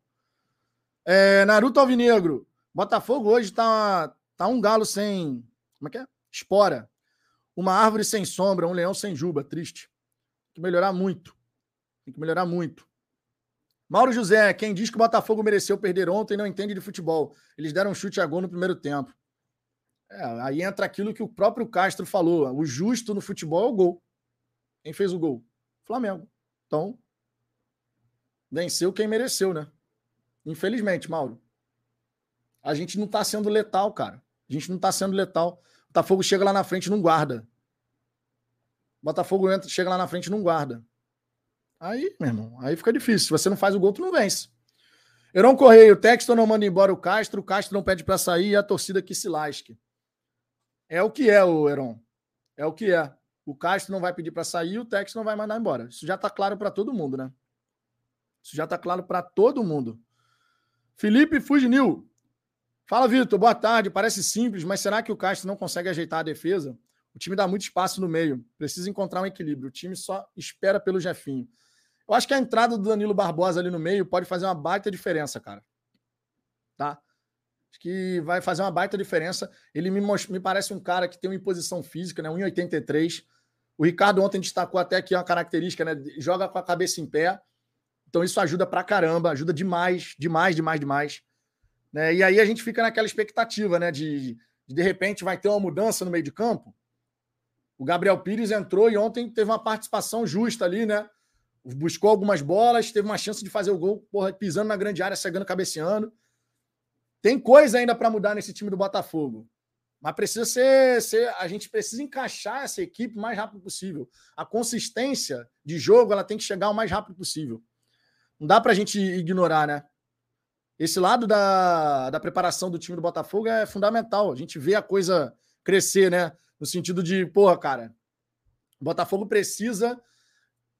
É, Naruto Alvinegro. Botafogo hoje tá, tá um galo sem. Como é que é? Espora. Uma árvore sem sombra, um leão sem juba. Triste. Tem que melhorar muito. Tem que melhorar muito. Mauro José, quem diz que o Botafogo mereceu perder ontem não entende de futebol. Eles deram um chute a gol no primeiro tempo. É, aí entra aquilo que o próprio Castro falou. O justo no futebol é o gol. Quem fez o gol? Flamengo. Então, venceu quem mereceu, né? Infelizmente, Mauro. A gente não tá sendo letal, cara. A gente não tá sendo letal. O Botafogo chega lá na frente e não guarda. O Botafogo entra, chega lá na frente e não guarda. Aí, meu irmão, aí fica difícil. Se você não faz o gol, tu não vence. Heron Correio, o Texton não manda embora o Castro, o Castro não pede para sair e a torcida que se lasque. É o que é, o Heron. É o que é. O Castro não vai pedir para sair, o Texton não vai mandar embora. Isso já está claro para todo mundo, né? Isso já está claro para todo mundo. Felipe Fujinil. Fala, Vitor. Boa tarde. Parece simples, mas será que o Castro não consegue ajeitar a defesa? O time dá muito espaço no meio. Precisa encontrar um equilíbrio. O time só espera pelo Jefinho. Eu acho que a entrada do Danilo Barbosa ali no meio pode fazer uma baita diferença, cara. Tá? Acho que vai fazer uma baita diferença. Ele me, me parece um cara que tem uma imposição física, né? 1,83. O Ricardo ontem destacou até aqui uma característica, né? Joga com a cabeça em pé. Então isso ajuda pra caramba, ajuda demais, demais, demais, demais. Né? E aí a gente fica naquela expectativa, né? De, de de repente vai ter uma mudança no meio de campo. O Gabriel Pires entrou e ontem teve uma participação justa ali, né? buscou algumas bolas, teve uma chance de fazer o gol, porra, pisando na grande área, cegando, cabeceando. Tem coisa ainda para mudar nesse time do Botafogo. Mas precisa ser, ser, A gente precisa encaixar essa equipe o mais rápido possível. A consistência de jogo ela tem que chegar o mais rápido possível. Não dá para a gente ignorar, né? Esse lado da, da preparação do time do Botafogo é fundamental. A gente vê a coisa crescer, né? No sentido de, porra, cara, o Botafogo precisa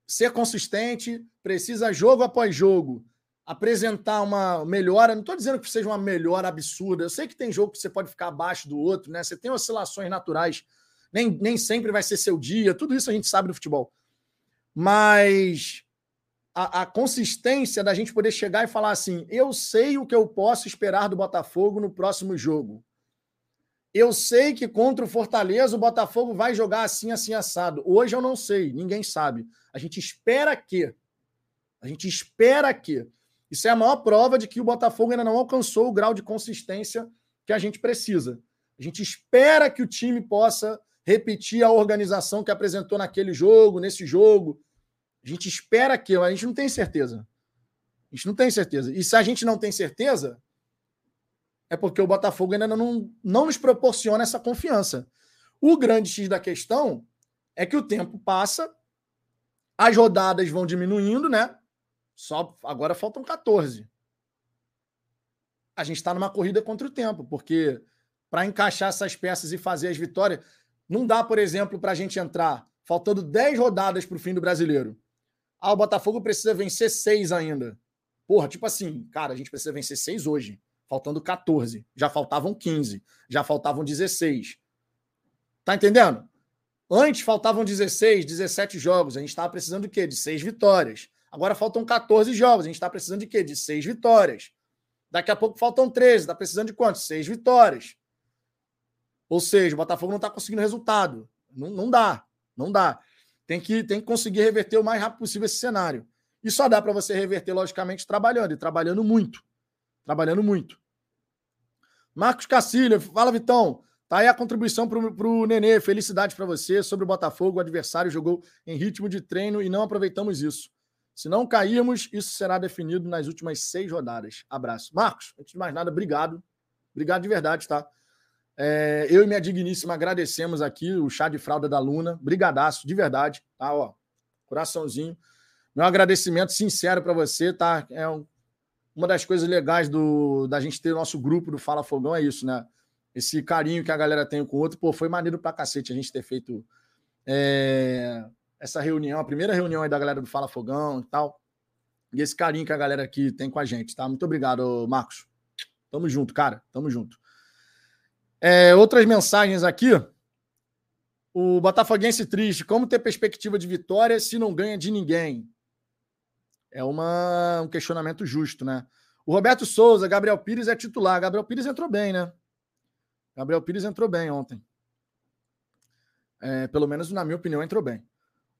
ser consistente, precisa jogo após jogo apresentar uma melhora. Não estou dizendo que seja uma melhora absurda. Eu sei que tem jogo que você pode ficar abaixo do outro, né? Você tem oscilações naturais. Nem, nem sempre vai ser seu dia. Tudo isso a gente sabe do futebol. Mas a, a consistência da gente poder chegar e falar assim: eu sei o que eu posso esperar do Botafogo no próximo jogo. Eu sei que contra o Fortaleza o Botafogo vai jogar assim, assim, assado. Hoje eu não sei, ninguém sabe. A gente espera que. A gente espera que. Isso é a maior prova de que o Botafogo ainda não alcançou o grau de consistência que a gente precisa. A gente espera que o time possa repetir a organização que apresentou naquele jogo, nesse jogo. A gente espera que, a gente não tem certeza. A gente não tem certeza. E se a gente não tem certeza, é porque o Botafogo ainda não, não nos proporciona essa confiança. O grande X da questão é que o tempo passa, as rodadas vão diminuindo, né? Só agora faltam 14. A gente está numa corrida contra o tempo, porque para encaixar essas peças e fazer as vitórias, não dá, por exemplo, para a gente entrar faltando 10 rodadas para o fim do brasileiro. Ah, o Botafogo precisa vencer seis ainda. Porra, tipo assim, cara, a gente precisa vencer seis hoje faltando 14. Já faltavam 15. Já faltavam 16. Tá entendendo? Antes faltavam 16, 17 jogos. A gente estava precisando de quê? De seis vitórias. Agora faltam 14 jogos. A gente está precisando de quê? De seis vitórias. Daqui a pouco faltam 13. Está precisando de quantos? Seis vitórias. Ou seja, o Botafogo não está conseguindo resultado. Não, não dá. Não dá. Tem que, tem que conseguir reverter o mais rápido possível esse cenário. E só dá para você reverter, logicamente, trabalhando, e trabalhando muito trabalhando muito. Marcos Cacilha, fala Vitão. Tá aí a contribuição para o Nenê. Felicidade para você. Sobre o Botafogo, o adversário jogou em ritmo de treino e não aproveitamos isso. Se não cairmos, isso será definido nas últimas seis rodadas. Abraço. Marcos, antes de mais nada, obrigado. Obrigado de verdade, tá? É, eu e minha digníssima agradecemos aqui o chá de fralda da Luna. Brigadaço, de verdade, tá? Ó, coraçãozinho. Meu agradecimento sincero para você, tá? É um uma das coisas legais do, da gente ter o nosso grupo do Fala Fogão é isso, né? Esse carinho que a galera tem com o outro. Pô, foi maneiro pra cacete a gente ter feito é, essa reunião, a primeira reunião aí da galera do Fala Fogão e tal. E esse carinho que a galera aqui tem com a gente, tá? Muito obrigado, Marcos. Tamo junto, cara. Tamo junto. É, outras mensagens aqui. O Botafoguense triste. Como ter perspectiva de vitória se não ganha de ninguém? É uma, um questionamento justo, né? O Roberto Souza, Gabriel Pires é titular. Gabriel Pires entrou bem, né? Gabriel Pires entrou bem ontem. É, pelo menos, na minha opinião, entrou bem.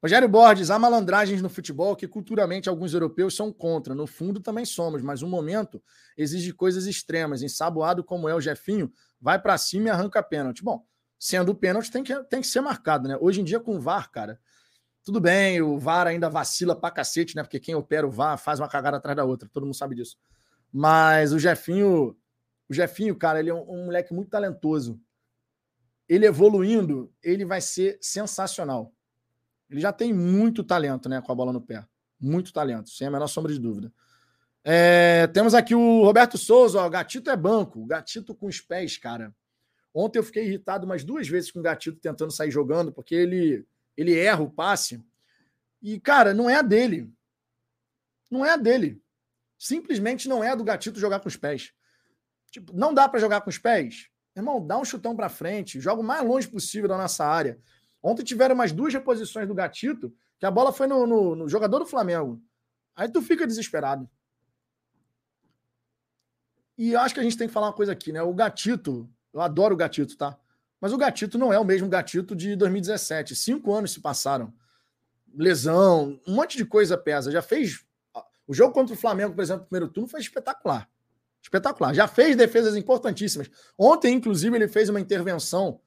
Rogério Borges, há malandragens no futebol que culturalmente alguns europeus são contra. No fundo também somos, mas o momento exige coisas extremas. Ensaboado como é o Jefinho, vai para cima e arranca pênalti. Bom, sendo pênalti tem que, tem que ser marcado, né? Hoje em dia com o VAR, cara, tudo bem, o VAR ainda vacila pra cacete, né? Porque quem opera o VAR faz uma cagada atrás da outra, todo mundo sabe disso. Mas o Jefinho, o Jefinho, cara, ele é um, um moleque muito talentoso. Ele evoluindo, ele vai ser sensacional. Ele já tem muito talento, né, com a bola no pé. Muito talento, sem a menor sombra de dúvida. É, temos aqui o Roberto Souza, ó, gatito é banco, gatito com os pés, cara. Ontem eu fiquei irritado umas duas vezes com o gatito tentando sair jogando, porque ele, ele erra o passe. E, cara, não é a dele. Não é a dele. Simplesmente não é a do gatito jogar com os pés. Tipo, não dá para jogar com os pés? Irmão, dá um chutão para frente, joga o mais longe possível da nossa área. Ontem tiveram umas duas reposições do Gatito, que a bola foi no, no, no jogador do Flamengo. Aí tu fica desesperado. E acho que a gente tem que falar uma coisa aqui, né? O Gatito, eu adoro o Gatito, tá? Mas o Gatito não é o mesmo Gatito de 2017. Cinco anos se passaram. Lesão, um monte de coisa pesa. Já fez. O jogo contra o Flamengo, por exemplo, no primeiro turno, foi espetacular. Espetacular. Já fez defesas importantíssimas. Ontem, inclusive, ele fez uma intervenção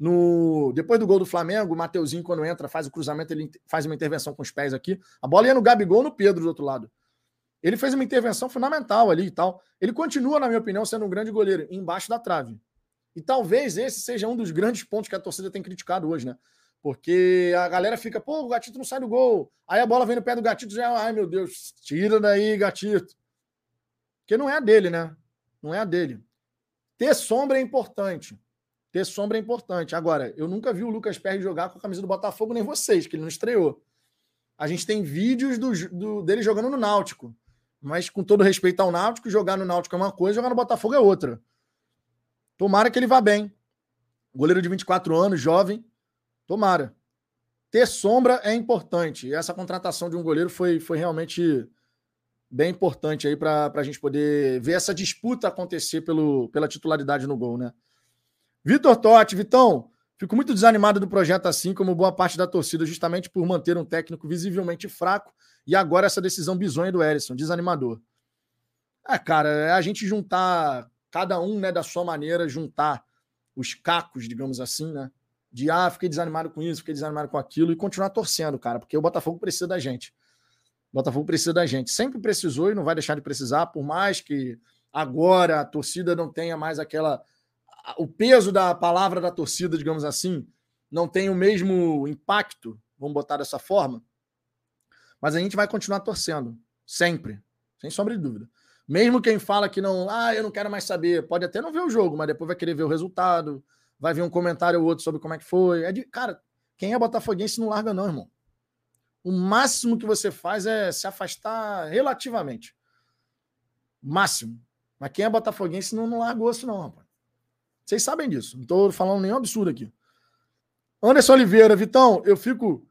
no, depois do gol do Flamengo, o Mateuzinho, quando entra, faz o cruzamento, ele faz uma intervenção com os pés aqui. A bola ia no Gabigol no Pedro do outro lado. Ele fez uma intervenção fundamental ali e tal. Ele continua, na minha opinião, sendo um grande goleiro, embaixo da trave. E talvez esse seja um dos grandes pontos que a torcida tem criticado hoje, né? Porque a galera fica, pô, o Gatito não sai do gol. Aí a bola vem no pé do Gatito já, ai meu Deus, tira daí, Gatito. Porque não é a dele, né? Não é a dele. Ter sombra é importante. Ter sombra é importante. Agora, eu nunca vi o Lucas Perry jogar com a camisa do Botafogo, nem vocês, que ele não estreou. A gente tem vídeos do, do, dele jogando no Náutico. Mas, com todo respeito ao Náutico, jogar no Náutico é uma coisa, jogar no Botafogo é outra. Tomara que ele vá bem. Goleiro de 24 anos, jovem. Tomara. Ter sombra é importante. E essa contratação de um goleiro foi, foi realmente bem importante aí para a gente poder ver essa disputa acontecer pelo, pela titularidade no gol, né? Vitor Totti, Vitão, fico muito desanimado do projeto assim, como boa parte da torcida, justamente por manter um técnico visivelmente fraco e agora essa decisão bizonha do Erisson, desanimador. É, cara, é a gente juntar, cada um, né, da sua maneira, juntar os cacos, digamos assim, né? De, ah, fiquei desanimado com isso, fiquei desanimado com aquilo, e continuar torcendo, cara, porque o Botafogo precisa da gente. O Botafogo precisa da gente. Sempre precisou e não vai deixar de precisar, por mais que agora a torcida não tenha mais aquela o peso da palavra da torcida, digamos assim, não tem o mesmo impacto, vamos botar dessa forma, mas a gente vai continuar torcendo, sempre, sem sombra de dúvida. Mesmo quem fala que não, ah, eu não quero mais saber, pode até não ver o jogo, mas depois vai querer ver o resultado, vai ver um comentário ou outro sobre como é que foi. É de, cara, quem é botafoguense não larga não, irmão. O máximo que você faz é se afastar relativamente. Máximo. Mas quem é botafoguense não, não larga osso não, rapaz. Vocês sabem disso. Não estou falando nenhum absurdo aqui. Anderson Oliveira, Vitão, eu fico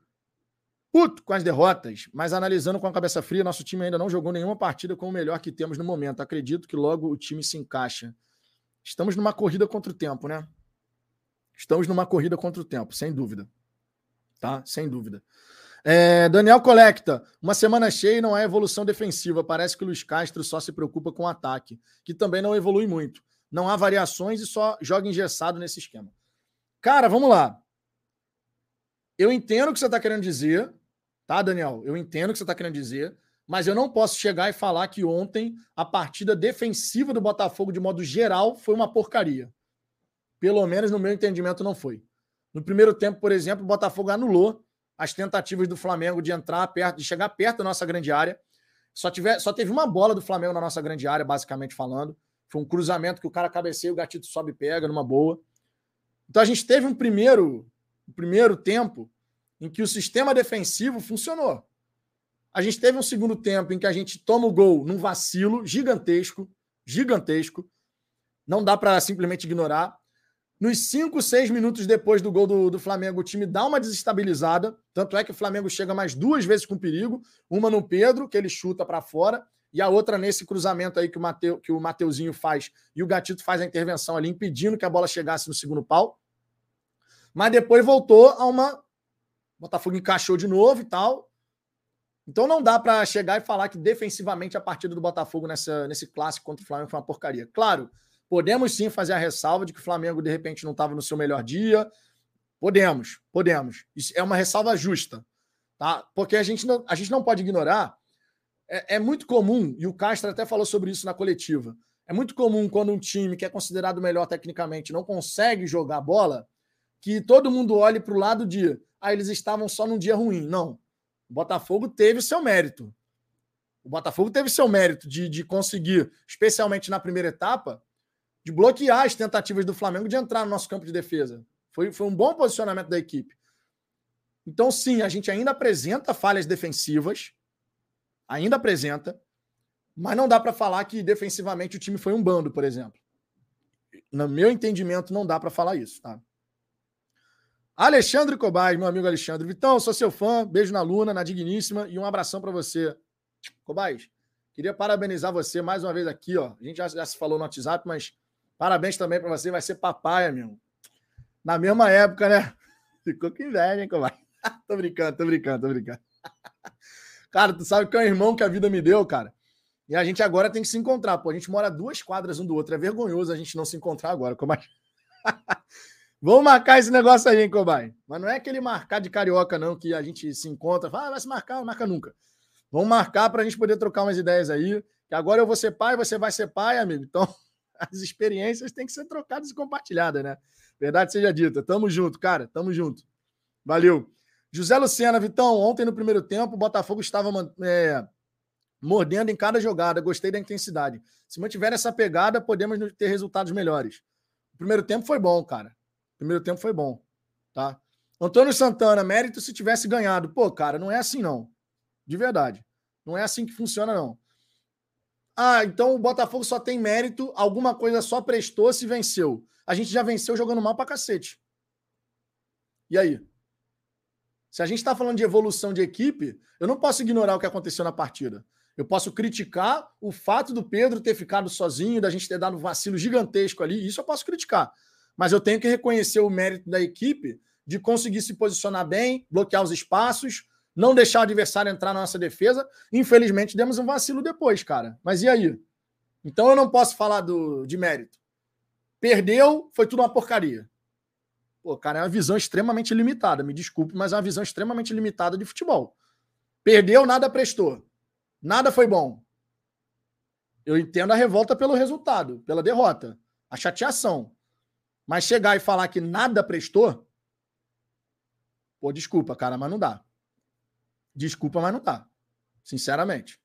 puto com as derrotas, mas analisando com a cabeça fria, nosso time ainda não jogou nenhuma partida com o melhor que temos no momento. Acredito que logo o time se encaixa. Estamos numa corrida contra o tempo, né? Estamos numa corrida contra o tempo, sem dúvida. Tá? Sem dúvida. É, Daniel Colecta, uma semana cheia e não há evolução defensiva. Parece que o Luiz Castro só se preocupa com o ataque, que também não evolui muito não há variações e só joga engessado nesse esquema. Cara, vamos lá. Eu entendo o que você está querendo dizer, tá, Daniel? Eu entendo o que você está querendo dizer, mas eu não posso chegar e falar que ontem a partida defensiva do Botafogo, de modo geral, foi uma porcaria. Pelo menos no meu entendimento, não foi. No primeiro tempo, por exemplo, o Botafogo anulou as tentativas do Flamengo de entrar perto, de chegar perto da nossa grande área. Só, tiver, só teve uma bola do Flamengo na nossa grande área, basicamente falando. Foi um cruzamento que o cara cabeceia, o gatito sobe e pega numa boa. Então a gente teve um primeiro, um primeiro tempo em que o sistema defensivo funcionou. A gente teve um segundo tempo em que a gente toma o gol num vacilo gigantesco, gigantesco. Não dá para simplesmente ignorar. Nos cinco, seis minutos depois do gol do, do Flamengo, o time dá uma desestabilizada. Tanto é que o Flamengo chega mais duas vezes com perigo. Uma no Pedro, que ele chuta para fora, e a outra nesse cruzamento aí que o, Mateu, que o Mateuzinho faz e o Gatito faz a intervenção ali, impedindo que a bola chegasse no segundo pau. Mas depois voltou a uma Botafogo encaixou de novo e tal. Então não dá para chegar e falar que defensivamente a partida do Botafogo nessa, nesse clássico contra o Flamengo foi uma porcaria. Claro, podemos sim fazer a ressalva de que o Flamengo de repente não estava no seu melhor dia. Podemos, podemos. Isso é uma ressalva justa, tá? Porque a gente não, a gente não pode ignorar. É, é muito comum, e o Castro até falou sobre isso na coletiva. É muito comum quando um time que é considerado melhor tecnicamente não consegue jogar bola, que todo mundo olhe para o lado de ah, eles estavam só num dia ruim. Não. O Botafogo teve seu mérito. O Botafogo teve seu mérito de, de conseguir, especialmente na primeira etapa, de bloquear as tentativas do Flamengo de entrar no nosso campo de defesa. Foi, foi um bom posicionamento da equipe. Então, sim, a gente ainda apresenta falhas defensivas, ainda apresenta, mas não dá para falar que defensivamente o time foi um bando, por exemplo. No meu entendimento, não dá para falar isso, tá? Alexandre Cobais, meu amigo Alexandre. Vitão, sou seu fã. Beijo na Luna, na Digníssima e um abração para você. Cobais, queria parabenizar você mais uma vez aqui, ó. A gente já, já se falou no WhatsApp, mas parabéns também para você. Vai ser papai, amigo. Na mesma época, né? (laughs) Ficou com inveja, hein, Cobais? (laughs) tô brincando, tô brincando, tô brincando. Cara, tu sabe que é o irmão que a vida me deu, cara. E a gente agora tem que se encontrar. Pô, a gente mora duas quadras um do outro. É vergonhoso a gente não se encontrar agora. Como é? (laughs) Vamos marcar esse negócio aí, hein, Cobai? Mas não é aquele marcar de carioca, não, que a gente se encontra, fala, ah, vai se marcar, não marca nunca. Vamos marcar para a gente poder trocar umas ideias aí. Que agora eu vou ser pai, você vai ser pai, amigo. Então, (laughs) as experiências têm que ser trocadas e compartilhadas, né? Verdade seja dita. Tamo junto, cara. Tamo junto. Valeu. José Lucena, Vitão, ontem no primeiro tempo, o Botafogo estava é, mordendo em cada jogada. Gostei da intensidade. Se mantiver essa pegada, podemos ter resultados melhores. O primeiro tempo foi bom, cara. Primeiro tempo foi bom, tá? Antônio Santana, mérito se tivesse ganhado. Pô, cara, não é assim não. De verdade. Não é assim que funciona não. Ah, então o Botafogo só tem mérito, alguma coisa só prestou se venceu. A gente já venceu jogando mal pra cacete. E aí? Se a gente está falando de evolução de equipe, eu não posso ignorar o que aconteceu na partida. Eu posso criticar o fato do Pedro ter ficado sozinho, da gente ter dado um vacilo gigantesco ali. Isso eu posso criticar mas eu tenho que reconhecer o mérito da equipe de conseguir se posicionar bem, bloquear os espaços, não deixar o adversário entrar na nossa defesa. Infelizmente, demos um vacilo depois, cara. Mas e aí? Então eu não posso falar do, de mérito. Perdeu, foi tudo uma porcaria. Pô, cara, é uma visão extremamente limitada. Me desculpe, mas é uma visão extremamente limitada de futebol. Perdeu, nada prestou. Nada foi bom. Eu entendo a revolta pelo resultado, pela derrota, a chateação. Mas chegar e falar que nada prestou, pô, desculpa, cara, mas não dá. Desculpa, mas não dá. Sinceramente.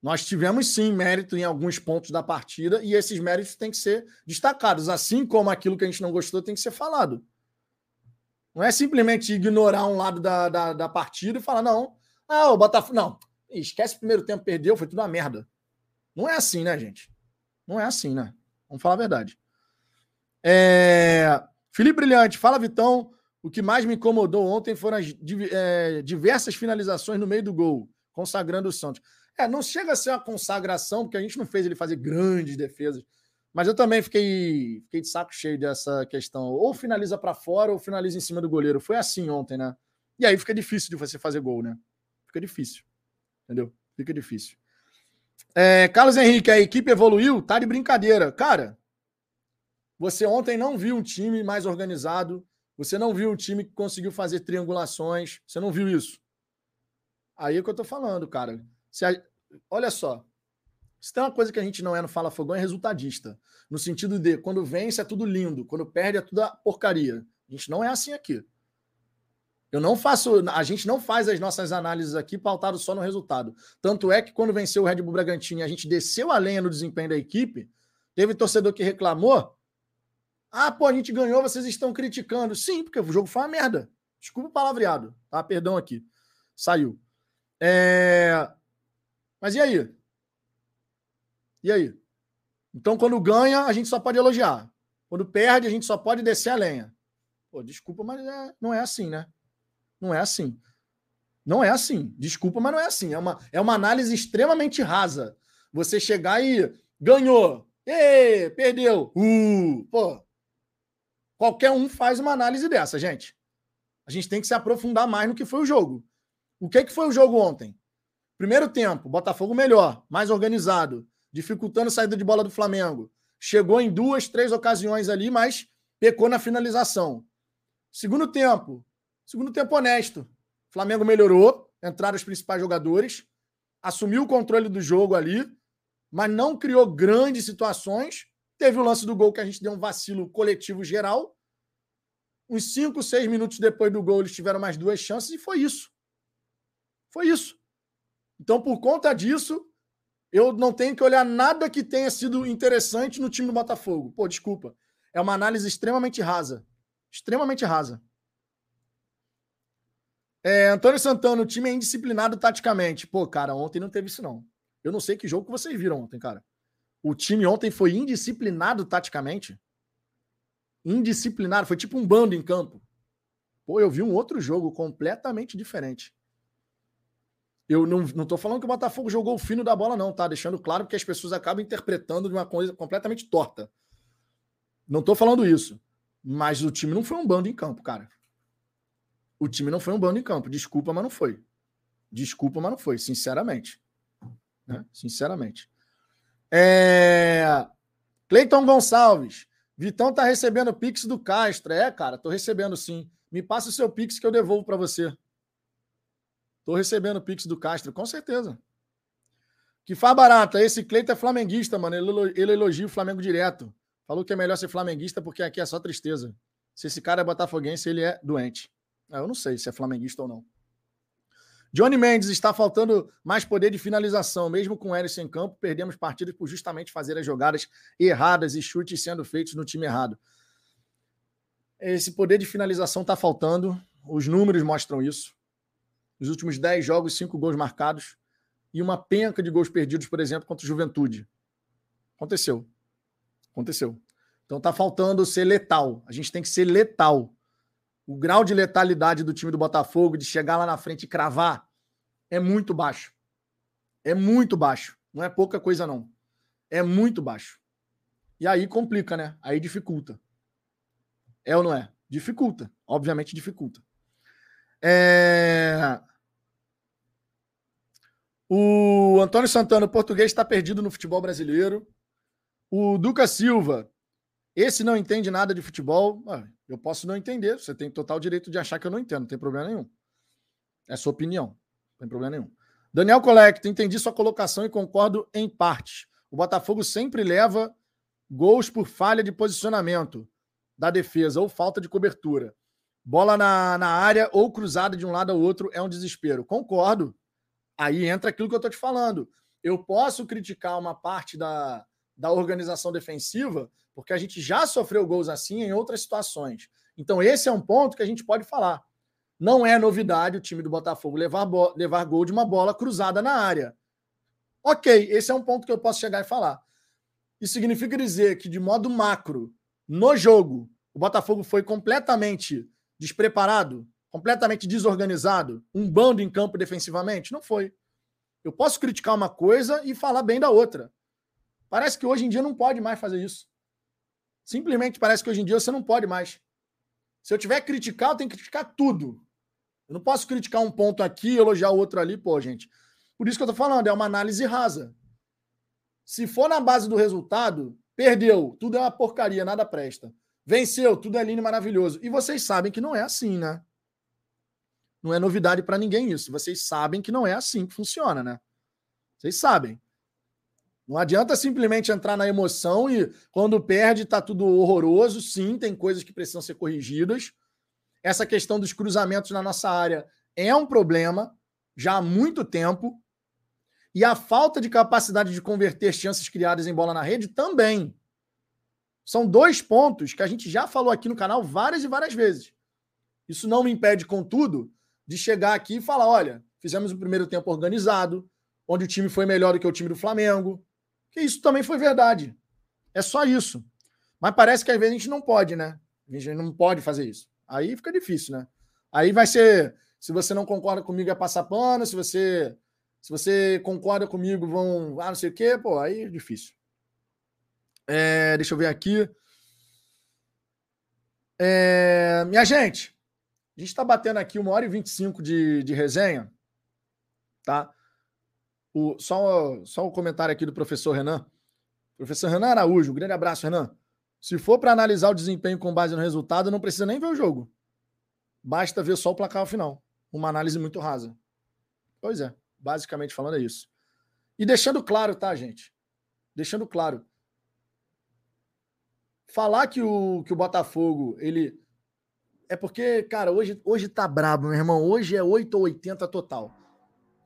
Nós tivemos sim mérito em alguns pontos da partida e esses méritos têm que ser destacados, assim como aquilo que a gente não gostou tem que ser falado. Não é simplesmente ignorar um lado da, da, da partida e falar, não, ah, o Botafogo. Não, esquece o primeiro tempo, perdeu, foi tudo uma merda. Não é assim, né, gente? Não é assim, né? Vamos falar a verdade. É... Felipe Brilhante, fala Vitão. O que mais me incomodou ontem foram as é, diversas finalizações no meio do gol, consagrando o Santos. É, não chega a ser uma consagração, porque a gente não fez ele fazer grandes defesas. Mas eu também fiquei, fiquei de saco cheio dessa questão. Ou finaliza para fora ou finaliza em cima do goleiro. Foi assim ontem, né? E aí fica difícil de você fazer gol, né? Fica difícil. Entendeu? Fica difícil. É, Carlos Henrique, a equipe evoluiu? Tá de brincadeira. Cara, você ontem não viu um time mais organizado, você não viu um time que conseguiu fazer triangulações, você não viu isso. Aí é o que eu tô falando, cara. A... Olha só. Se tem uma coisa que a gente não é no Fala Fogão, é resultadista. No sentido de, quando vence é tudo lindo, quando perde é tudo porcaria. A gente não é assim aqui. Eu não faço, a gente não faz as nossas análises aqui pautado só no resultado. Tanto é que quando venceu o Red Bull Bragantino e a gente desceu a lenha no desempenho da equipe, teve torcedor que reclamou ah, pô, a gente ganhou, vocês estão criticando. Sim, porque o jogo foi uma merda. Desculpa o palavreado, tá? Perdão aqui. Saiu. É... Mas e aí? E aí? Então, quando ganha, a gente só pode elogiar. Quando perde, a gente só pode descer a lenha. Pô, desculpa, mas é... não é assim, né? Não é assim. Não é assim. Desculpa, mas não é assim. É uma, é uma análise extremamente rasa. Você chegar e ganhou. Ê, perdeu. Uh, pô, Qualquer um faz uma análise dessa, gente. A gente tem que se aprofundar mais no que foi o jogo. O que, que foi o jogo ontem? Primeiro tempo, Botafogo melhor, mais organizado, dificultando a saída de bola do Flamengo. Chegou em duas, três ocasiões ali, mas pecou na finalização. Segundo tempo, segundo tempo honesto. Flamengo melhorou, entraram os principais jogadores, assumiu o controle do jogo ali, mas não criou grandes situações. Teve o lance do gol que a gente deu um vacilo coletivo geral. Uns 5, 6 minutos depois do gol, eles tiveram mais duas chances e foi isso. Foi isso. Então, por conta disso, eu não tenho que olhar nada que tenha sido interessante no time do Botafogo. Pô, desculpa. É uma análise extremamente rasa. Extremamente rasa. É, Antônio Santana, o time é indisciplinado taticamente. Pô, cara, ontem não teve isso, não. Eu não sei que jogo que vocês viram ontem, cara. O time ontem foi indisciplinado taticamente. Indisciplinado, foi tipo um bando em campo. Pô, eu vi um outro jogo completamente diferente. Eu não, não tô falando que o Botafogo jogou o fino da bola, não, tá? Deixando claro que as pessoas acabam interpretando de uma coisa completamente torta. Não tô falando isso. Mas o time não foi um bando em campo, cara. O time não foi um bando em campo. Desculpa, mas não foi. Desculpa, mas não foi, sinceramente. Né? Sinceramente. É... Cleiton Gonçalves. Vitão tá recebendo o Pix do Castro. É, cara, tô recebendo sim. Me passa o seu Pix que eu devolvo para você. Tô recebendo o Pix do Castro, com certeza. Que faz barata. Esse Cleiton é flamenguista, mano. Ele, elogia o Flamengo direto. Falou que é melhor ser flamenguista porque aqui é só tristeza. Se esse cara é botafoguense, ele é doente. Ah, eu não sei se é flamenguista ou não. Johnny Mendes está faltando mais poder de finalização. Mesmo com o Eris em campo, perdemos partidas por justamente fazer as jogadas erradas e chutes sendo feitos no time errado. Esse poder de finalização está faltando. Os números mostram isso. Nos últimos 10 jogos, 5 gols marcados e uma penca de gols perdidos, por exemplo, contra o Juventude. Aconteceu. Aconteceu. Então está faltando ser letal. A gente tem que ser letal. O grau de letalidade do time do Botafogo, de chegar lá na frente e cravar, é muito baixo. É muito baixo. Não é pouca coisa, não. É muito baixo. E aí complica, né? Aí dificulta. É ou não é? Dificulta. Obviamente dificulta. É... O Antônio Santana, o português, está perdido no futebol brasileiro. O Duca Silva, esse não entende nada de futebol. Ah, eu posso não entender. Você tem total direito de achar que eu não entendo, não tem problema nenhum. É sua opinião, não tem problema nenhum. Daniel Collecto, entendi sua colocação e concordo em parte. O Botafogo sempre leva gols por falha de posicionamento da defesa ou falta de cobertura. Bola na, na área ou cruzada de um lado ao outro é um desespero. Concordo. Aí entra aquilo que eu estou te falando. Eu posso criticar uma parte da, da organização defensiva, porque a gente já sofreu gols assim em outras situações. Então, esse é um ponto que a gente pode falar. Não é novidade o time do Botafogo levar, levar gol de uma bola cruzada na área. Ok, esse é um ponto que eu posso chegar e falar. Isso significa dizer que, de modo macro, no jogo, o Botafogo foi completamente despreparado, completamente desorganizado, um bando em campo defensivamente? Não foi. Eu posso criticar uma coisa e falar bem da outra. Parece que hoje em dia não pode mais fazer isso. Simplesmente parece que hoje em dia você não pode mais. Se eu tiver que criticar, eu tenho que criticar tudo. Eu não posso criticar um ponto aqui e elogiar o outro ali, pô, gente. Por isso que eu tô falando, é uma análise rasa. Se for na base do resultado, perdeu, tudo é uma porcaria, nada presta. Venceu, tudo é lindo e maravilhoso. E vocês sabem que não é assim, né? Não é novidade para ninguém isso. Vocês sabem que não é assim que funciona, né? Vocês sabem. Não adianta simplesmente entrar na emoção e quando perde está tudo horroroso. Sim, tem coisas que precisam ser corrigidas. Essa questão dos cruzamentos na nossa área é um problema já há muito tempo. E a falta de capacidade de converter chances criadas em bola na rede também. São dois pontos que a gente já falou aqui no canal várias e várias vezes. Isso não me impede, contudo, de chegar aqui e falar: olha, fizemos o primeiro tempo organizado, onde o time foi melhor do que o time do Flamengo, que isso também foi verdade. É só isso. Mas parece que às vezes a gente não pode, né? A gente não pode fazer isso. Aí fica difícil, né? Aí vai ser. Se você não concorda comigo, é passar pano. Se você, se você concorda comigo, vão. Ah, não sei o quê. Pô, aí é difícil. É, deixa eu ver aqui. É, minha gente, A gente está batendo aqui uma hora e 25 de, de resenha, tá? O, só, só um comentário aqui do professor Renan. Professor Renan Araújo, um grande abraço, Renan. Se for para analisar o desempenho com base no resultado, não precisa nem ver o jogo. Basta ver só o placar final. Uma análise muito rasa. Pois é, basicamente falando é isso. E deixando claro, tá, gente? Deixando claro. Falar que o, que o Botafogo, ele. É porque, cara, hoje, hoje tá brabo, meu irmão. Hoje é 8 ou 80 total.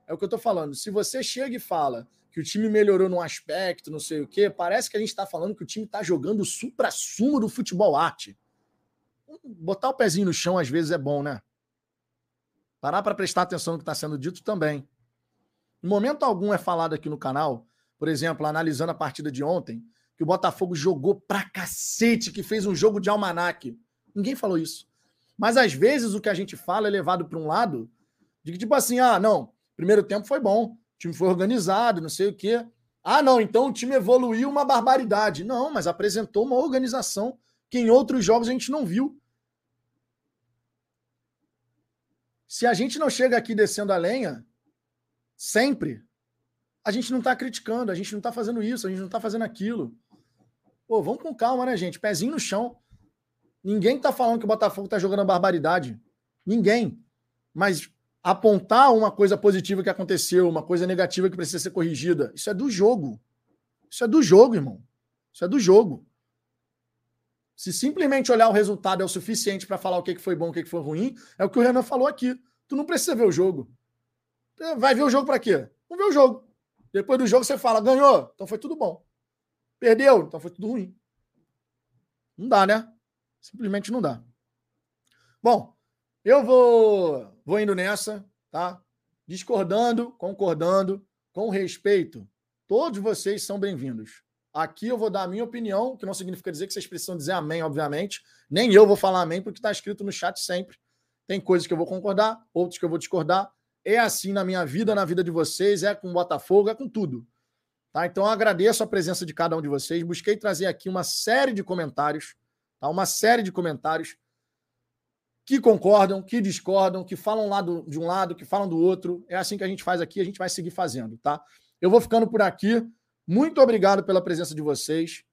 É o que eu tô falando. Se você chega e fala que o time melhorou num aspecto, não sei o quê, parece que a gente está falando que o time está jogando supra-sumo do futebol arte. Botar o pezinho no chão às vezes é bom, né? Parar para prestar atenção no que está sendo dito também. Em momento algum é falado aqui no canal, por exemplo, analisando a partida de ontem, que o Botafogo jogou pra cacete, que fez um jogo de almanaque. Ninguém falou isso. Mas às vezes o que a gente fala é levado para um lado de que, tipo assim, ah, não, Primeiro tempo foi bom, o time foi organizado, não sei o quê. Ah, não, então o time evoluiu uma barbaridade. Não, mas apresentou uma organização que em outros jogos a gente não viu. Se a gente não chega aqui descendo a lenha, sempre, a gente não está criticando, a gente não está fazendo isso, a gente não está fazendo aquilo. Pô, vamos com calma, né, gente? Pezinho no chão. Ninguém está falando que o Botafogo está jogando barbaridade. Ninguém. Mas apontar uma coisa positiva que aconteceu, uma coisa negativa que precisa ser corrigida. Isso é do jogo. Isso é do jogo, irmão. Isso é do jogo. Se simplesmente olhar o resultado é o suficiente para falar o que foi bom, o que foi ruim, é o que o Renan falou aqui. Tu não precisa ver o jogo. Vai ver o jogo para quê? Não ver o jogo. Depois do jogo você fala, ganhou, então foi tudo bom. Perdeu, então foi tudo ruim. Não dá, né? Simplesmente não dá. Bom, eu vou, vou indo nessa, tá? Discordando, concordando, com respeito. Todos vocês são bem-vindos. Aqui eu vou dar a minha opinião, que não significa dizer que vocês precisam dizer amém, obviamente. Nem eu vou falar amém, porque está escrito no chat sempre. Tem coisas que eu vou concordar, outras que eu vou discordar. É assim na minha vida, na vida de vocês, é com o Botafogo, é com tudo. Tá? Então eu agradeço a presença de cada um de vocês. Busquei trazer aqui uma série de comentários, tá? uma série de comentários que concordam, que discordam, que falam lado de um lado, que falam do outro. É assim que a gente faz aqui, a gente vai seguir fazendo, tá? Eu vou ficando por aqui. Muito obrigado pela presença de vocês.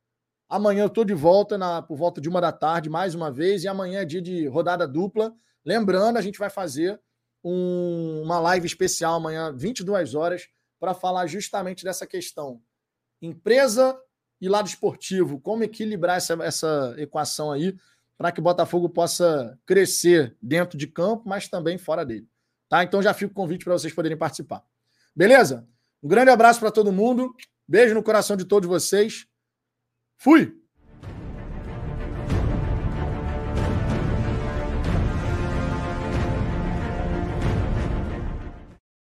Amanhã eu estou de volta na, por volta de uma da tarde, mais uma vez, e amanhã é dia de rodada dupla. Lembrando, a gente vai fazer um, uma live especial amanhã, 22 horas, para falar justamente dessa questão. Empresa e lado esportivo, como equilibrar essa, essa equação aí para que o Botafogo possa crescer dentro de campo, mas também fora dele. Tá? Então já fica o convite para vocês poderem participar. Beleza? Um grande abraço para todo mundo. Beijo no coração de todos vocês. Fui!